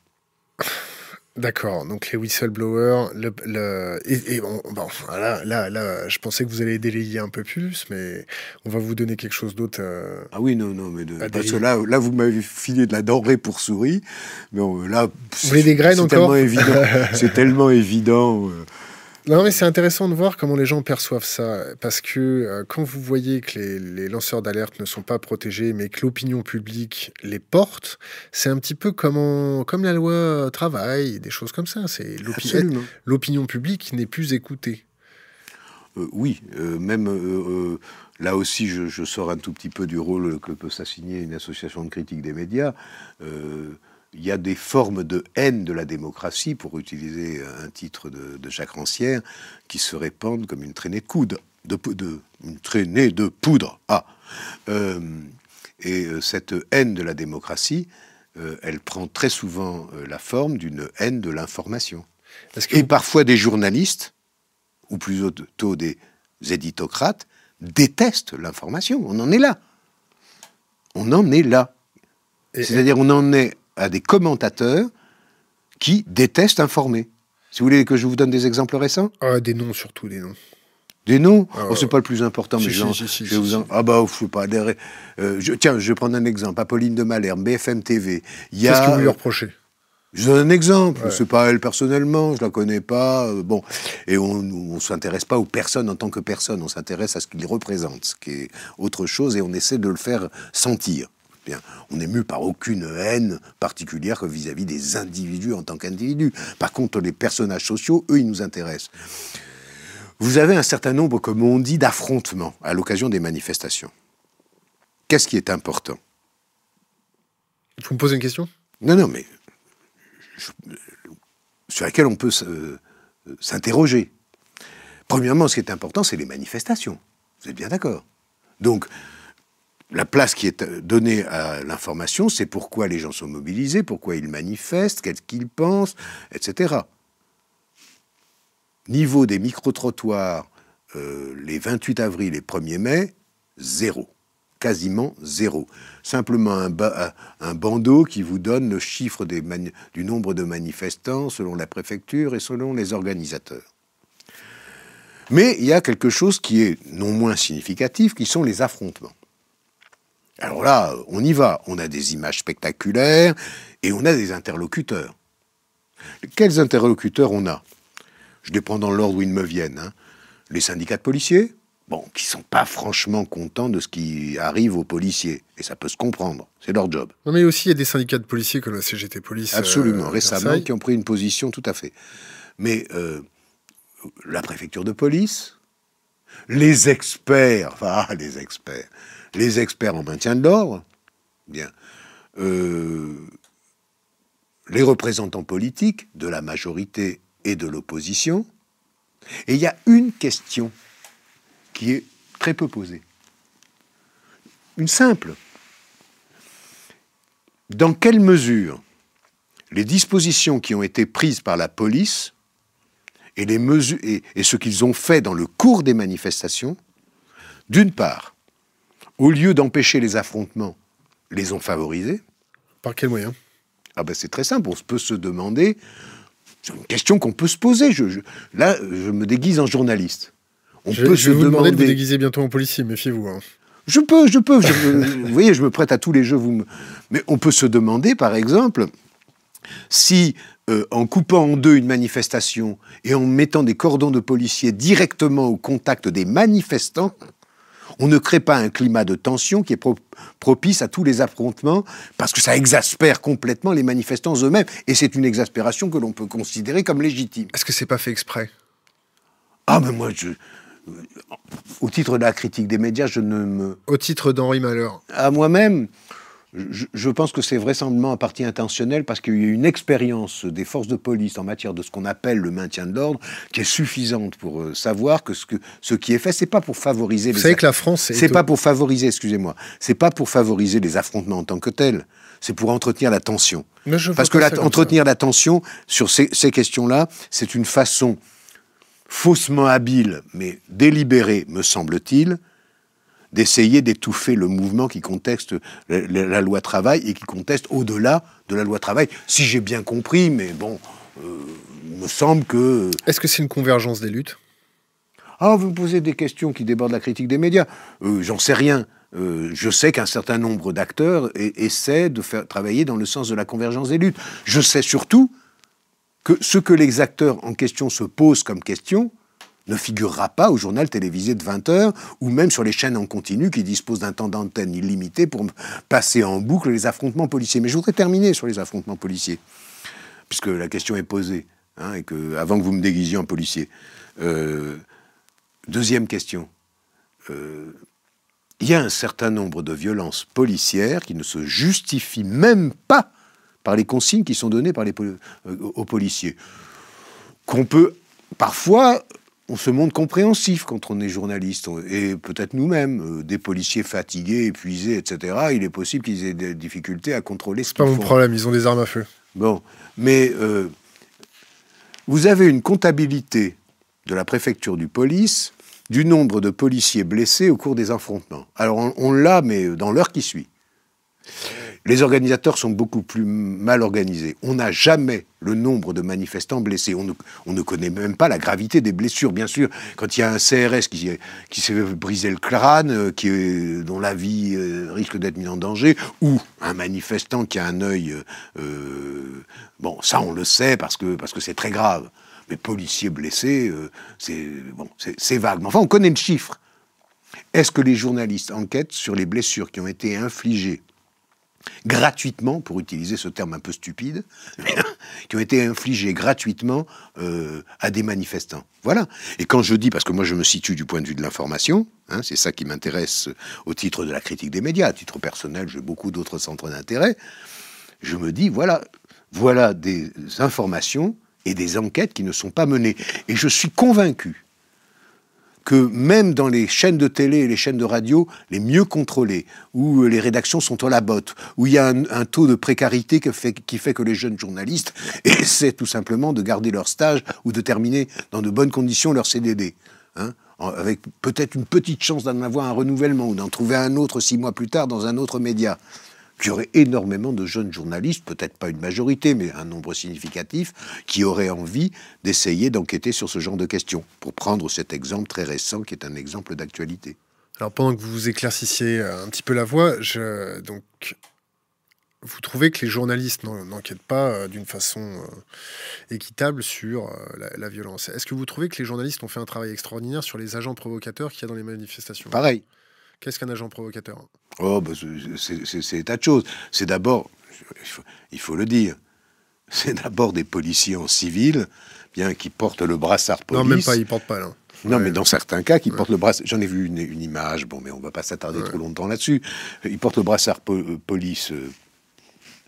D'accord, donc les whistleblowers, le, et, bon, là, là, là, je pensais que vous allez délayer un peu plus, mais on va vous donner quelque chose d'autre. Euh, ah oui, non, non, mais de, parce que là, là, vous m'avez filé de la denrée pour souris, mais là, vous voulez des graines encore C'est tellement évident. Euh, non, mais c'est intéressant de voir comment les gens perçoivent ça. Parce que euh, quand vous voyez que les, lanceurs d'alerte ne sont pas protégés, mais que l'opinion publique les porte, c'est un petit peu comme, comme la loi travail, des choses comme ça. C'est L'opinion publique n'est plus écoutée. Euh, oui, euh, même là aussi, je, je, sors un tout petit peu du rôle que peut s'assigner une association de critique des médias il y a des formes de haine de la démocratie, pour utiliser un titre de, Jacques Rancière, qui se répandent comme une traînée de coude, de, de une traînée de poudre. Ah, euh, et euh, cette haine de la démocratie, euh, elle prend très souvent la forme d'une haine de l'information. Et parfois des journalistes, ou plutôt des éditocrates, détestent l'information. On en est là. On en est là. C'est-à-dire, on en est à des commentateurs qui détestent informer. Si vous voulez que je vous donne des exemples récents ah, Des noms surtout, des noms. Des noms ah, oh, C'est pas le plus important, mais je vous en... Ah bah, je sais pas. Euh, je... Tiens, je vais prendre un exemple. Apolline de Malherbe, BFM TV. Qu'est-ce que vous lui reprochez je donne un exemple. Ouais. C'est pas elle personnellement, je la connais pas. Euh, bon, et on, ne s'intéresse pas aux personnes en tant que personne. On s'intéresse à ce qu'ils représentent, ce qui est autre chose, et on essaie de le faire sentir on n'est mu par aucune haine particulière vis-à-vis des individus en tant qu'individus. Par contre, les personnages sociaux, eux, ils nous intéressent. Vous avez un certain nombre, comme on dit, d'affrontements à l'occasion des manifestations. Qu'est-ce qui est important? Vous me posez une question? Non, non, mais sur laquelle on peut s'interroger. Premièrement, ce qui est important, c'est les manifestations. Vous êtes bien d'accord? Donc, la place qui est donnée à l'information, c'est pourquoi les gens sont mobilisés, pourquoi ils manifestent, qu'est-ce qu'ils pensent, etc. Niveau des micro-trottoirs, euh, les 28 avril et 1er mai, zéro. Quasiment zéro. Simplement un, bandeau qui vous donne le chiffre du nombre de manifestants selon la préfecture et selon les organisateurs. Mais il y a quelque chose qui est non moins significatif, qui sont les affrontements. Alors là, on y va. On a des images spectaculaires et on a des interlocuteurs. Quels interlocuteurs on a? Je les prends dans l'ordre où ils me viennent. Hein. Les syndicats de policiers, bon, qui sont pas franchement contents de ce qui arrive aux policiers. Et ça peut se comprendre, c'est leur job. Non, mais aussi, il y a des syndicats de policiers comme la CGT Police. Absolument, euh, récemment, qui ont pris une position tout à fait. Mais euh, la préfecture de police, les experts, enfin, ah, les experts, les experts en maintien de l'ordre, euh, les représentants politiques de la majorité et de l'opposition. Et il y a une question qui est très peu posée. Une simple. Dans quelle mesure les dispositions qui ont été prises par la police et, ce qu'ils ont fait dans le cours des manifestations, d'une part, au lieu d'empêcher les affrontements, les ont favorisés. Par quel moyen? Ah ben C'est très simple, on peut se demander, c'est une question qu'on peut se poser. Je, là, je me déguise en journaliste. On je, peut je vais vous demander de vous déguiser bientôt en policier, méfiez-vous. Hein. Je peux, je peux. vous voyez, je me prête à tous les jeux. Vous Mais on peut se demander, par exemple, si euh, en coupant en deux une manifestation et en mettant des cordons de policiers directement au contact des manifestants, on ne crée pas un climat de tension qui est propice à tous les affrontements, parce que ça exaspère complètement les manifestants eux-mêmes. Et c'est une exaspération que l'on peut considérer comme légitime. Est-ce que c'est pas fait exprès? Ah, mais moi, je, au titre de la critique des médias, je ne me... Au titre d'Henri Malheur À moi-même, je, pense que c'est vraisemblablement un parti intentionnel parce qu'il y a une expérience des forces de police en matière de ce qu'on appelle le maintien de l'ordre qui est suffisante pour euh, savoir que ce, que ce qui est fait, c'est pas pour favoriser. Vous savez que la France, c'est pas pour favoriser, excusez-moi, c'est pas pour favoriser les affrontements en tant que tels. C'est pour entretenir la tension. parce que la, entretenir la tension sur ces, ces questions-là, c'est une façon faussement habile, mais délibérée, me semble-t-il, d'essayer d'étouffer le mouvement qui conteste la, loi travail et qui conteste au-delà de la loi travail. Si j'ai bien compris, mais bon, euh, il me semble que... Est-ce que c'est une convergence des luttes? Ah, vous me posez des questions qui débordent la critique des médias. Euh, j'en sais rien. Euh, je sais qu'un certain nombre d'acteurs essaient de faire travailler dans le sens de la convergence des luttes. Je sais surtout que ce que les acteurs en question se posent comme question, ne figurera pas au journal télévisé de 20 heures ou même sur les chaînes en continu qui disposent d'un temps d'antenne illimité pour passer en boucle les affrontements policiers. Mais je voudrais terminer sur les affrontements policiers, puisque la question est posée, hein, et avant que vous me déguisiez en policier. Euh, deuxième question. Euh, il y a un certain nombre de violences policières qui ne se justifient même pas par les consignes qui sont données euh, aux policiers. Qu'on peut parfois on se montre compréhensif quand on est journaliste, et peut-être nous-mêmes, euh, des policiers fatigués, épuisés, etc. Il est possible qu'ils aient des difficultés à contrôler ce qu'ils font. C'est pas mon problème, ils ont des armes à feu. Bon, mais euh, vous avez une comptabilité de la préfecture du police du nombre de policiers blessés au cours des affrontements. Alors on, on l'a, mais dans l'heure qui suit. Les organisateurs sont beaucoup plus mal organisés. On n'a jamais le nombre de manifestants blessés. On ne, connaît même pas la gravité des blessures. Bien sûr, quand il y a un CRS qui, s'est brisé le crâne, euh, dont la vie euh, risque d'être mise en danger, ou un manifestant qui a un œil... Euh, bon, ça on le sait parce que c'est très grave. Mais policiers blessés, c'est vague. Mais enfin, on connaît le chiffre. Est-ce que les journalistes enquêtent sur les blessures qui ont été infligées gratuitement, pour utiliser ce terme un peu stupide, qui ont été infligés gratuitement euh, à des manifestants. Voilà. Et quand je dis, parce que moi je me situe du point de vue de l'information, hein, c'est ça qui m'intéresse au titre de la critique des médias, à titre personnel, j'ai beaucoup d'autres centres d'intérêt, je me dis, voilà, voilà des informations et des enquêtes qui ne sont pas menées. Et je suis convaincu que même dans les chaînes de télé et les chaînes de radio les mieux contrôlées, où les rédactions sont à la botte, où il y a un, taux de précarité qui fait, qui fait que les jeunes journalistes essaient tout simplement de garder leur stage ou de terminer dans de bonnes conditions leur CDD. Hein, avec peut-être une petite chance d'en avoir un renouvellement ou d'en trouver un autre six mois plus tard dans un autre média qu'il y aurait énormément de jeunes journalistes, peut-être pas une majorité, mais un nombre significatif, qui auraient envie d'essayer d'enquêter sur ce genre de questions, pour prendre cet exemple très récent qui est un exemple d'actualité. Alors pendant que vous vous éclaircissiez un petit peu la voix, je, donc, vous trouvez que les journalistes n'enquêtent pas euh, d'une façon euh, équitable sur euh, la, violence. Est-ce que vous trouvez que les journalistes ont fait un travail extraordinaire sur les agents provocateurs qu'il y a dans les manifestations? Pareil. Qu'est-ce qu'un agent provocateur? Oh, bah, c'est des tas de choses. C'est d'abord, il faut, le dire, c'est d'abord des policiers en civil, bien qui portent le brassard police. Non, même pas, ils portent pas là. Non, mais dans certains cas, qui portent le brassard. J'en ai vu une, image, bon, mais on va pas s'attarder trop longtemps là-dessus. Ils portent le brassard euh, police, euh,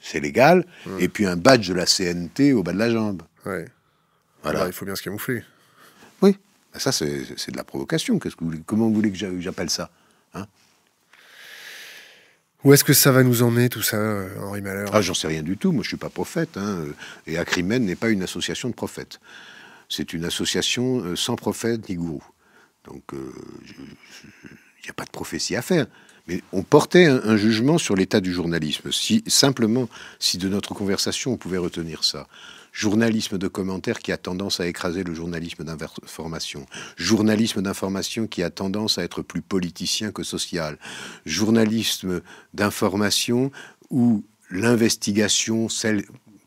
c'est légal, et puis un badge de la CNT au bas de la jambe. Ouais. Voilà. il faut bien se camoufler. Oui, ça c'est de la provocation. Que vous, comment vous voulez que j'appelle ça? Hein Où est-ce que ça va nous emmener tout ça, Henri Malheur? Ah, j'en sais rien du tout. Moi, je suis pas prophète. Hein. Et Acrimen n'est pas une association de prophètes. C'est une association euh, sans prophète ni gourou. Donc, il euh, n'y a pas de prophétie à faire. Mais on portait un, jugement sur l'état du journalisme. Si simplement, si de notre conversation on pouvait retenir ça, journalisme de commentaires qui a tendance à écraser le journalisme d'information, journalisme d'information qui a tendance à être plus politicien que social, journalisme d'information où l'investigation, celle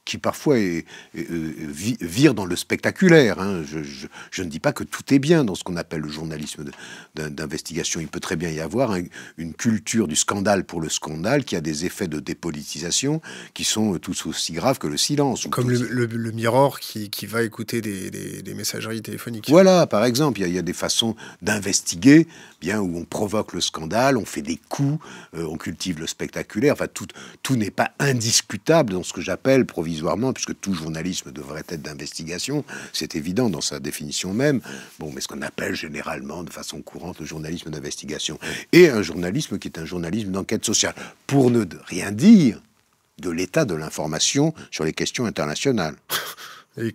qui parfois est, euh, vire dans le spectaculaire. Hein. Je, ne dis pas que tout est bien dans ce qu'on appelle le journalisme d'investigation. Il peut très bien y avoir une culture du scandale pour le scandale qui a des effets de dépolitisation qui sont tous aussi graves que le silence. Comme le, le, Mirror qui, qui, va écouter des, des, messageries téléphoniques. Voilà, par exemple, il y, a, des façons d'investiguer, bien où on provoque le scandale, on fait des coups, euh, on cultive le spectaculaire. Enfin, tout, tout n'est pas indiscutable dans ce que j'appelle provisoirement puisque tout journalisme devrait être d'investigation, c'est évident dans sa définition même, bon, mais ce qu'on appelle généralement de façon courante le journalisme d'investigation, et un journalisme qui est un journalisme d'enquête sociale, pour ne rien dire de l'état de l'information sur les questions internationales. Et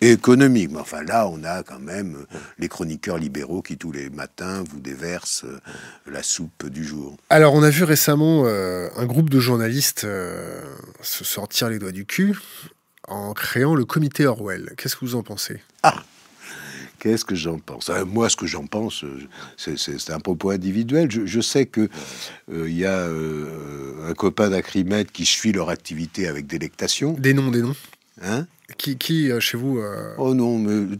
économique. Mais enfin là, on a quand même euh, les chroniqueurs libéraux qui tous les matins vous déversent euh, la soupe du jour. Alors on a vu récemment euh, un groupe de journalistes se sortir les doigts du cul en créant le comité Orwell. Qu'est-ce que vous en pensez? Ah Qu'est-ce que j'en pense? Moi, ce que j'en pense, c'est un propos individuel. Je, sais que il y a un copain d'Acrimède qui suit leur activité avec délectation. Des noms, des noms? Hein qui, qui euh, chez vous euh, Oh non, mais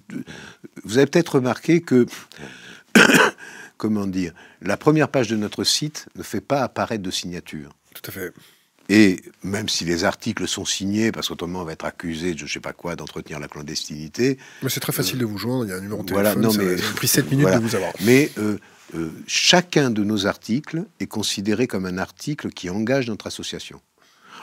vous avez peut-être remarqué que, comment dire, la première page de notre site ne fait pas apparaître de signature. Tout à fait. Et même si les articles sont signés, parce qu'autrement on va être accusé de je sais pas quoi, d'entretenir la clandestinité. Mais c'est très facile de vous joindre, il y a un numéro de téléphone, non, mais, ça a pris 7 minutes de vous avoir. Mais euh, chacun de nos articles est considéré comme un article qui engage notre association.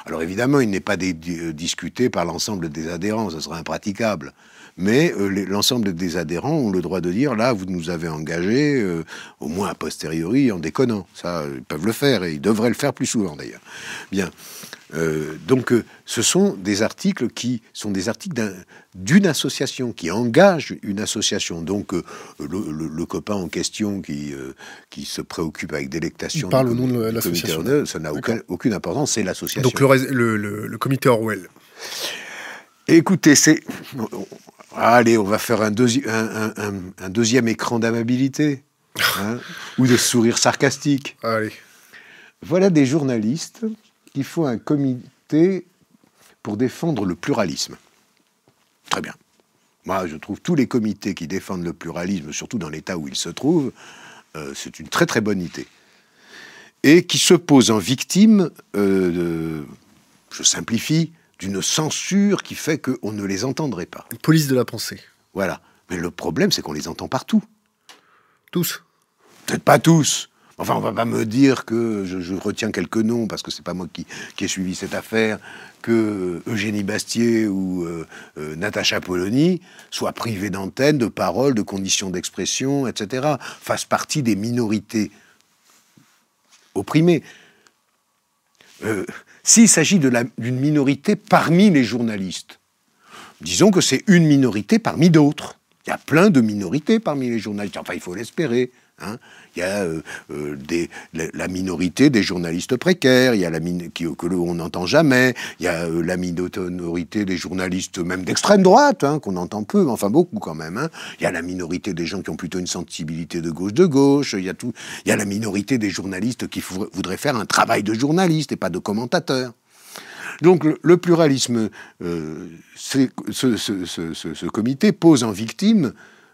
Alors évidemment, il n'est pas euh, discuté par l'ensemble des adhérents, ce serait impraticable. Mais euh, l'ensemble des adhérents ont le droit de dire là, vous nous avez engagés, euh, au moins a posteriori, en déconnant. Ça, ils peuvent le faire et ils devraient le faire plus souvent d'ailleurs. Bien. Euh, donc, euh, ce sont des articles qui sont des articles d'une association, qui engage une association. Donc, le, copain en question qui, qui se préoccupe avec délectation. Il parle au nom de l'association. Ça n'a aucune importance, c'est l'association. Donc, le, le, comité Orwell. Écoutez, c'est. Allez, on va faire un, un, un, deuxième écran d'amabilité. Hein, ou de sourire sarcastique. Allez. Voilà des journalistes il faut un comité pour défendre le pluralisme. Très bien. Moi, je trouve tous les comités qui défendent le pluralisme, surtout dans l'état où ils se trouvent, euh, c'est une très très bonne idée. Et qui se posent en victime, euh, je simplifie, d'une censure qui fait qu'on ne les entendrait pas. Une police de la pensée. Voilà. Mais le problème, c'est qu'on les entend partout. Tous Peut-être pas tous. Enfin, on va pas me dire que je, retiens quelques noms parce que c'est pas moi qui, ai suivi cette affaire, que Eugénie Bastier ou euh, euh, Natacha Polony soient privés d'antenne, de paroles, de conditions d'expression, etc., fassent partie des minorités opprimées. Euh, s'il s'agit d'une minorité parmi les journalistes, disons que c'est une minorité parmi d'autres. Il y a plein de minorités parmi les journalistes. Enfin, il faut l'espérer. Hein. Il y a euh, euh, la, minorité des journalistes précaires, il y a la qui, que l'on n'entend jamais, il y a euh, la minorité des journalistes même d'extrême droite, hein, qu'on entend peu, enfin beaucoup quand même. Hein. Il y a la minorité des gens qui ont plutôt une sensibilité de gauche de gauche, il y a, tout, il y a la minorité des journalistes qui voudraient faire un travail de journaliste et pas de commentateur. Donc le, pluralisme, ce, ce, comité pose en victime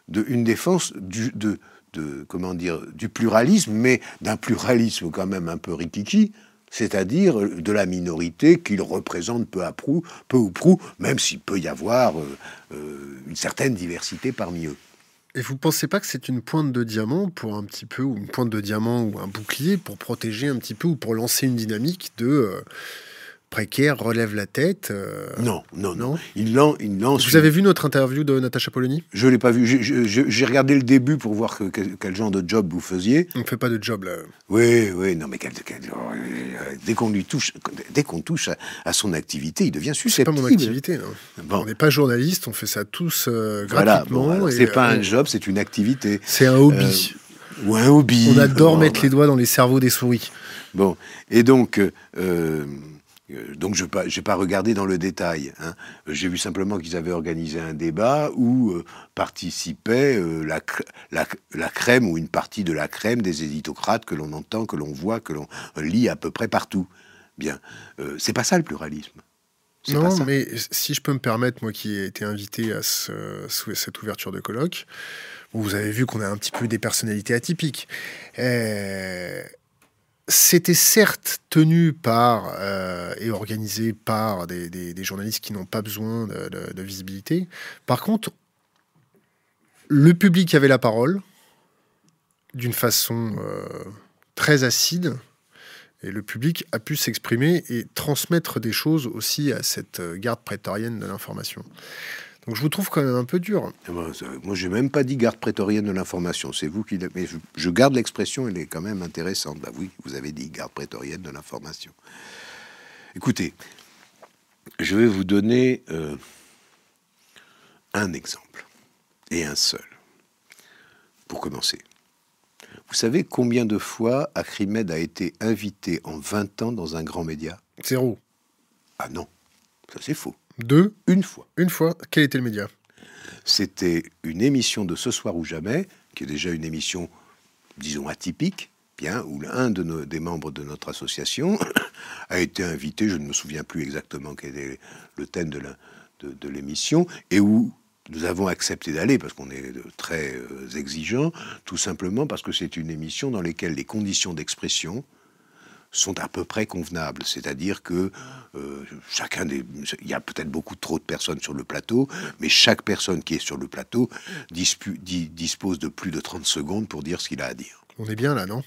de, une défense de, de, comment dire, du pluralisme, mais d'un pluralisme quand même un peu rikiki, c'est-à-dire de la minorité qu'il représente peu à prou, peu ou prou, même s'il peut y avoir euh, euh, une certaine diversité parmi eux. Et vous ne pensez pas que c'est une pointe de diamant pour un petit peu, ou une pointe de diamant ou un bouclier pour protéger un petit peu ou pour lancer une dynamique de euh, précaire relève la tête. Euh, non, non, non. Il, lance, il lance Vous avez vu notre interview de Natacha Polony? Je ne l'ai pas vu. J'ai regardé le début pour voir quel genre de job vous faisiez. On ne fait pas de job là. Oui, oui, non, mais euh, dès qu'on lui touche, dès qu'on touche à, son activité, il devient susceptible. C'est pas mon activité. Bon. On n'est pas journaliste, on fait ça tous euh, gratuitement. Voilà, c'est pas un job, c'est une activité. C'est un hobby. ou un hobby. On adore mettre les doigts dans les cerveaux des souris. Bon, et donc. Euh, donc je n'ai pas, regardé dans le détail. Hein. J'ai vu simplement qu'ils avaient organisé un débat où euh, participait euh, la, la, crème ou une partie de la crème des éditocrates que l'on entend, que l'on voit, que l'on lit à peu près partout. Bien, c'est pas ça le pluralisme. Non, mais si je peux me permettre, moi qui ai été invité à cette ouverture de colloque, vous avez vu qu'on a un petit peu des personnalités atypiques c'était certes tenu par euh, et organisé par des, journalistes qui n'ont pas besoin de, visibilité. Par contre, le public avait la parole d'une façon euh, très acide et le public a pu s'exprimer et transmettre des choses aussi à cette garde prétorienne de l'information. Donc je vous trouve quand même un peu dur. Ah bah, moi, j'ai même pas dit garde prétorienne de l'information. C'est vous qui. Mais je, garde l'expression, elle est quand même intéressante. Bah oui, vous avez dit garde prétorienne de l'information. Écoutez, je vais vous donner euh, un exemple et un seul pour commencer. Vous savez combien de fois Acrimed a été invité en 20 ans dans un grand média? Zéro. Ah non, ça c'est faux. Deux Une fois. Une fois. Quel était le média? C'était une émission de Ce soir ou jamais, qui est déjà une émission, disons, atypique, bien, où un des membres de notre association a été invité, je ne me souviens plus exactement quel était le thème de, de, l'émission, et où nous avons accepté d'aller parce qu'on est très euh, exigeants, tout simplement parce que c'est une émission dans laquelle les conditions d'expression, sont à peu près convenables. C'est-à-dire que euh, chacun des. Il y a peut-être beaucoup trop de personnes sur le plateau, mais chaque personne qui est sur le plateau dispose de plus de 30 secondes pour dire ce qu'il a à dire. On est bien là, non?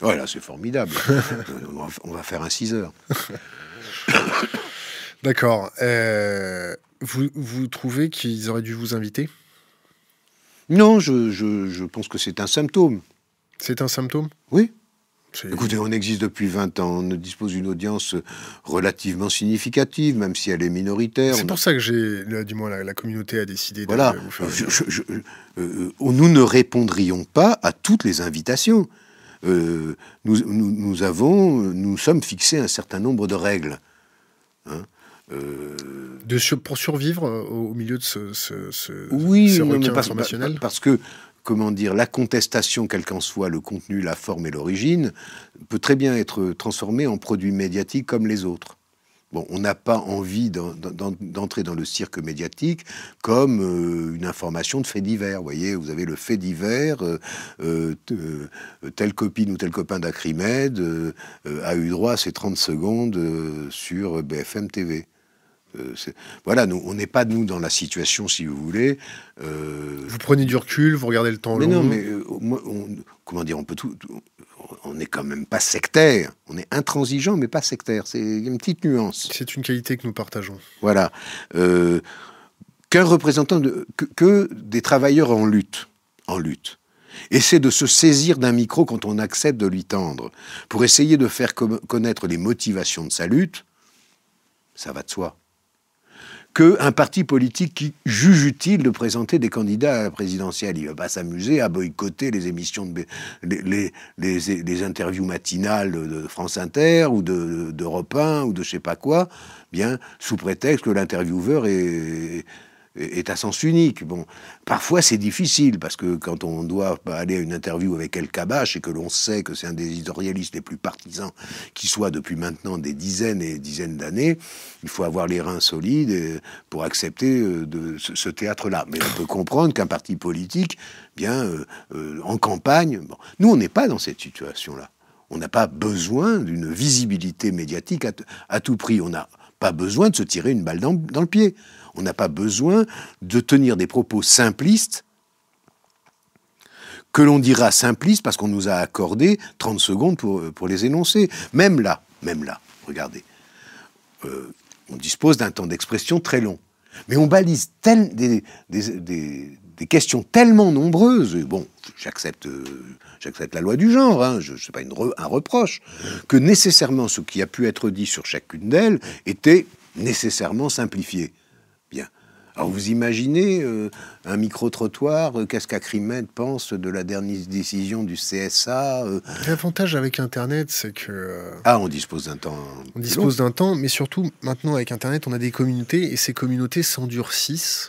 Voilà, c'est formidable. on, va, faire un 6 heures. D'accord. Euh, vous, vous trouvez qu'ils auraient dû vous inviter? Non, je, je pense que c'est un symptôme. C'est un symptôme? Oui. Écoutez, on existe depuis 20 ans, on dispose d'une audience relativement significative, même si elle est minoritaire. C'est pour ça que j'ai, du moins, la, communauté a décidé voilà. Euh, euh, nous ne répondrions pas à toutes les invitations. Euh, nous, nous, avons, nous sommes fixés un certain nombre de règles. Hein. de pour survivre au, milieu de ce, ce, ce, oui, ce informationnel parce que comment dire, la contestation, quel qu'en soit le contenu, la forme et l'origine, peut très bien être transformée en produit médiatique comme les autres. On n'a pas envie d'entrer dans le cirque médiatique comme euh, une information de fait divers. Vous voyez, vous avez le fait divers, euh, euh, telle copine ou tel copain d'Acrimed a eu droit à ces 30 secondes sur BFM TV. Euh, voilà, nous, on n'est pas nous dans la situation, si vous voulez. Euh, vous prenez du recul, vous regardez le temps mais Non, mais euh, comment dire, on peut tout, on n'est quand même pas sectaire. On est intransigeant, mais pas sectaire. C'est une petite nuance. C'est une qualité que nous partageons. Voilà. Qu'un représentant de, que, des travailleurs en lutte, en lutte, essaie de se saisir d'un micro quand on accepte de lui tendre, pour essayer de faire connaître les motivations de sa lutte, ça va de soi qu'un parti politique qui juge utile de présenter des candidats à la présidentielle. Il ne va pas s'amuser à boycotter les émissions, de, les, les, interviews matinales de France Inter ou d'Europe de, 1 ou de je sais pas quoi, bien sous prétexte que l'intervieweur est, est à sens unique. Bon, parfois c'est difficile parce que quand on doit aller à une interview avec El Kabash et que l'on sait que c'est un des éditorialistes les plus partisans qui soit depuis maintenant des dizaines et dizaines d'années, il faut avoir les reins solides pour accepter euh, ce, théâtre-là. Mais on peut comprendre qu'un parti politique, bien euh, euh, en campagne, nous on n'est pas dans cette situation-là. On n'a pas besoin d'une visibilité médiatique à, tout prix. On n'a pas besoin de se tirer une balle dans le pied. On n'a pas besoin de tenir des propos simplistes que l'on dira simplistes parce qu'on nous a accordé 30 secondes pour, pour, les énoncer. Même là, même là, regardez, euh, on dispose d'un temps d'expression très long. Mais on balise des, questions tellement nombreuses, bon, j'accepte euh, j'accepte la loi du genre, hein, je, sais pas un reproche, que nécessairement ce qui a pu être dit sur chacune d'elles était nécessairement simplifié. Alors vous imaginez euh, un micro-trottoir, euh, qu'est-ce qu'Acrimed pense de la dernière décision du CSA euh L'avantage avec Internet, c'est que... ah, on dispose d'un temps. On dispose d'un temps, mais surtout, maintenant avec Internet, on a des communautés, et ces communautés s'endurcissent.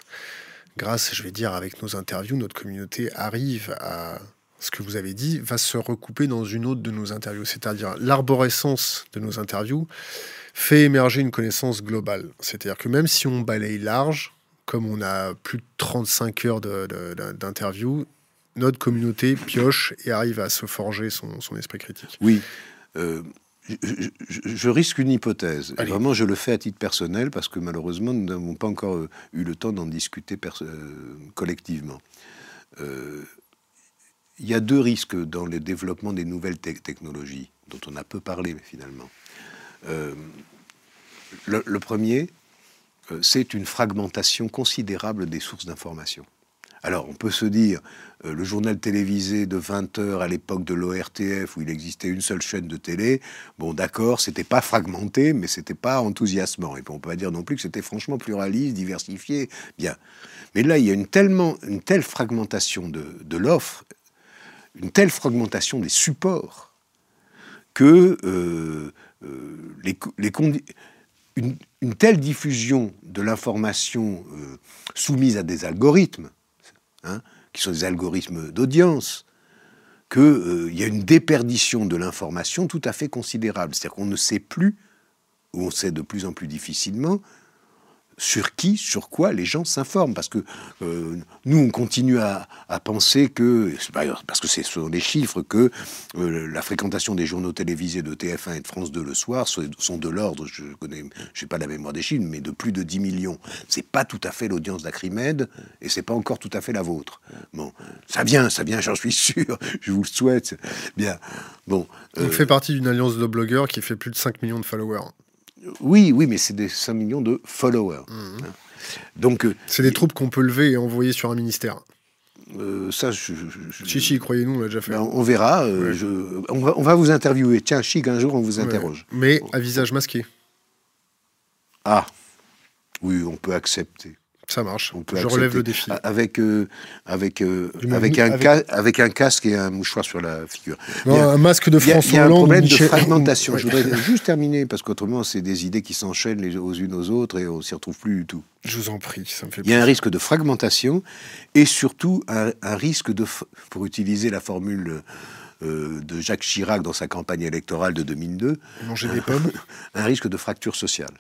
Grâce, je vais dire, avec nos interviews, notre communauté arrive à... Ce que vous avez dit va se recouper dans une autre de nos interviews, c'est-à-dire l'arborescence de nos interviews fait émerger une connaissance globale. C'est-à-dire que même si on balaye large, comme on a plus de 35 heures d'interview, notre communauté pioche et arrive à se forger son, esprit critique. Oui. Euh, je, risque une hypothèse. Vraiment, je le fais à titre personnel parce que malheureusement, nous n'avons pas encore euh, eu le temps d'en discuter euh, collectivement. Il y a deux risques dans le développement des nouvelles technologies, dont on a peu parlé finalement. le, premier, euh, c'est une fragmentation considérable des sources d'information. Alors, on peut se dire, euh, le journal télévisé de 20 heures à l'époque de l'ORTF, où il existait une seule chaîne de télé, bon, d'accord, c'était pas fragmenté, mais c'était pas enthousiasmant. Et puis, on peut pas dire non plus que c'était franchement pluraliste, diversifié, bien. Mais là, il y a une telle fragmentation de, l'offre, une telle fragmentation des supports, que euh, les, les conditions une, telle diffusion de l'information euh, soumise à des algorithmes, hein, qui sont des algorithmes d'audience, qu'il euh, y a une déperdition de l'information tout à fait considérable. C'est-à-dire qu'on ne sait plus, ou on sait de plus en plus difficilement, sur qui, sur quoi les gens s'informent. Parce que euh, nous, on continue à, penser que, parce que ce sont des chiffres, que euh, la fréquentation des journaux télévisés de TF1 et de France 2 le soir sont de l'ordre, je connais, je n'ai pas la mémoire des chiffres, mais de plus de 10 millions. C'est pas tout à fait l'audience d'Acrimed et c'est pas encore tout à fait la vôtre. Bon, ça vient, ça vient, j'en suis sûr, je vous le souhaite. Bien. Bon. On fait partie d'une alliance de blogueurs qui fait plus de 5 millions de followers. Oui, oui, mais c'est des 5 millions de followers. Mmh. Hein. Donc, euh, c'est des troupes qu'on peut lever et envoyer sur un ministère. Euh, ça, je, si, si, croyez-nous, on l'a déjà fait. Ben, on verra. Euh, on, va, vous interviewer. Tiens, chic, un jour, on vous interroge. Mais à visage masqué. Ah, oui, on peut accepter. Ça marche. je relève le défi. Avec, euh, avec, euh, avec, un avec... un casque et un mouchoir sur la figure. un masque de François Il y a, un problème de fragmentation. Je voudrais juste terminer, parce qu'autrement, c'est des idées qui s'enchaînent les aux unes aux autres et on s'y retrouve plus du tout. Je vous en prie, ça me fait Il y a un risque de fragmentation et surtout un, risque de, pour utiliser la formule euh, de Jacques Chirac dans sa campagne électorale de 2002, manger des pommes, un risque de fracture sociale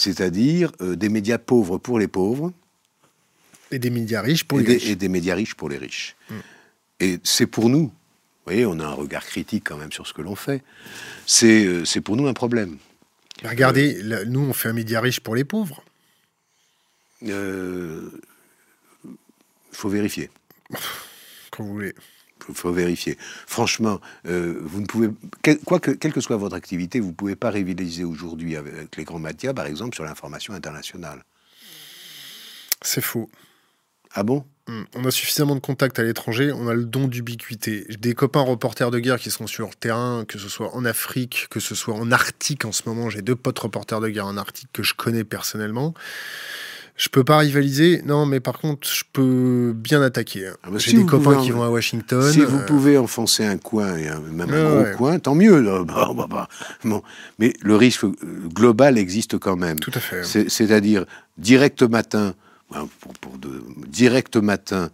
c'est-à-dire euh, des médias pauvres pour les pauvres. Et des médias riches pour les riches. Et des médias riches pour les riches. Mm. Et c'est pour nous, vous voyez, on a un regard critique quand même sur ce que l'on fait, c'est euh, pour nous un problème. regardez, nous on fait un média riche pour les pauvres. Il faut vérifier. Quand vous voulez. Il faut vérifier. Franchement, euh, vous ne pouvez, quoi que, quelle que soit votre activité, vous ne pouvez pas rivaliser aujourd'hui avec les grands médias, par exemple, sur l'information internationale. C'est faux. Ah bon? Hmm. On a suffisamment de contacts à l'étranger, on a le don d'ubiquité. Des copains reporters de guerre qui sont sur le terrain, que ce soit en Afrique, que ce soit en Arctique en ce moment. J'ai deux potes reporters de guerre en Arctique que je connais personnellement. Je peux pas rivaliser, non, mais par contre, je peux bien attaquer. Ah bah J'ai des copains qui vont à Washington. Si vous euh, pouvez enfoncer un coin, et même un gros coin, tant mieux. Bah, bah, bon. Mais le risque global existe quand même. Tout à fait. C'est-à-dire, direct matin, pour, de, direct matin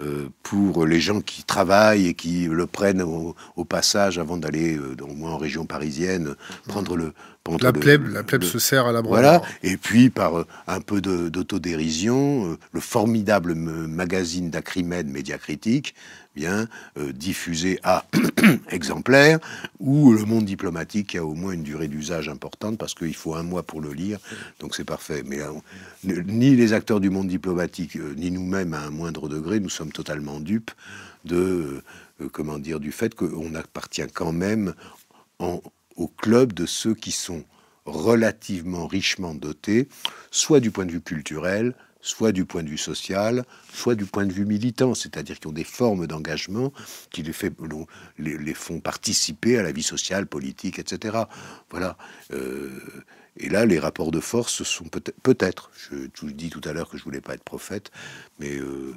euh, pour les gens qui travaillent et qui le prennent au, passage avant d'aller, euh, au moins en région parisienne, prendre le. la, plèbe, la plèbe se sert à la Voilà, et puis par euh, un peu d'autodérision, le formidable magazine d'Acrimède Médiacritique bien euh, diffusé à exemplaires, ou le monde diplomatique a au moins une durée d'usage importante parce qu'il faut un mois pour le lire, donc c'est parfait. Mais euh, ni les acteurs du monde diplomatique, euh, ni nous-mêmes à un moindre degré, nous sommes totalement dupes de comment dire du fait qu'on appartient quand même au club de ceux qui sont relativement richement dotés, soit du point de vue culturel, soit du point de vue social, soit du point de vue militant, c'est-à-dire qui ont des formes d'engagement qui les, font participer à la vie sociale, politique, etc. Voilà. Euh, et là, les rapports de force sont peut-être, je vous dis tout à l'heure que je voulais pas être prophète, mais euh,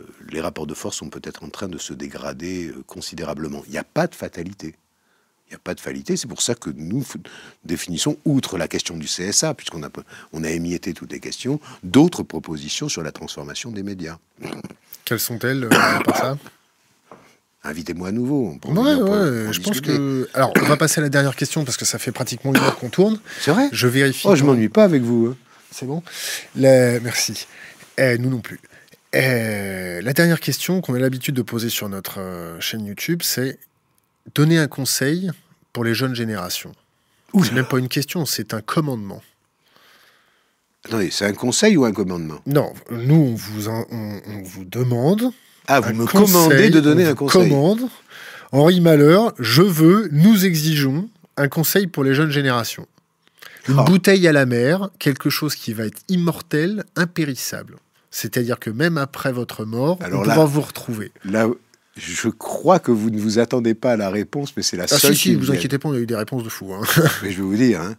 euh, les rapports de force sont peut-être en train de se dégrader considérablement. Il n'y a pas de fatalité. Il n'y a pas de fatalité. C'est pour ça que nous définissons, outre la question du CSA, puisqu'on a, on a émietté toutes les questions, d'autres propositions sur la transformation des médias. Quelles sont-elles, euh, ça Invitez-moi à nouveau. Ouais, ouais, je pense que. Alors, on va passer à la dernière question parce que ça fait pratiquement une heure qu'on tourne. C'est vrai? Je vérifie. Oh, je m'ennuie pas avec vous. Hein. C'est bon? Merci. Eh, nous non plus. Eh, la dernière question qu'on a l'habitude de poser sur notre euh, chaîne YouTube, c'est donner un conseil pour les jeunes générations. C'est même pas une question, c'est un commandement. Attendez, c'est un conseil ou un commandement? Non, nous, on vous, on, vous demande. Ah, vous me commandez de donner un conseil commande. Henri Malheur, je veux, nous exigeons un conseil pour les jeunes générations. Une ah. bouteille à la mer, quelque chose qui va être immortel, impérissable. C'est-à-dire que même après votre mort, on pourra vous retrouver. Là, je crois que vous ne vous attendez pas à la réponse, mais c'est la ah, seule. Si, si, vous inquiétez pas, on a eu des réponses de fou. Hein. mais je vais vous dire, hein,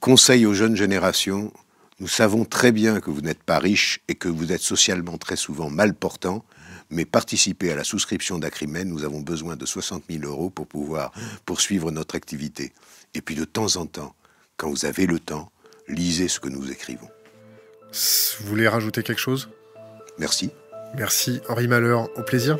conseil aux jeunes générations, nous savons très bien que vous n'êtes pas riche et que vous êtes socialement très souvent mal portant, mais participez à la souscription d'Acrimen, nous avons besoin de 60 000 euros pour pouvoir poursuivre notre activité. Et puis de temps en temps, quand vous avez le temps, lisez ce que nous écrivons. Vous voulez rajouter quelque chose? Merci. Merci Henri Malheur, au plaisir.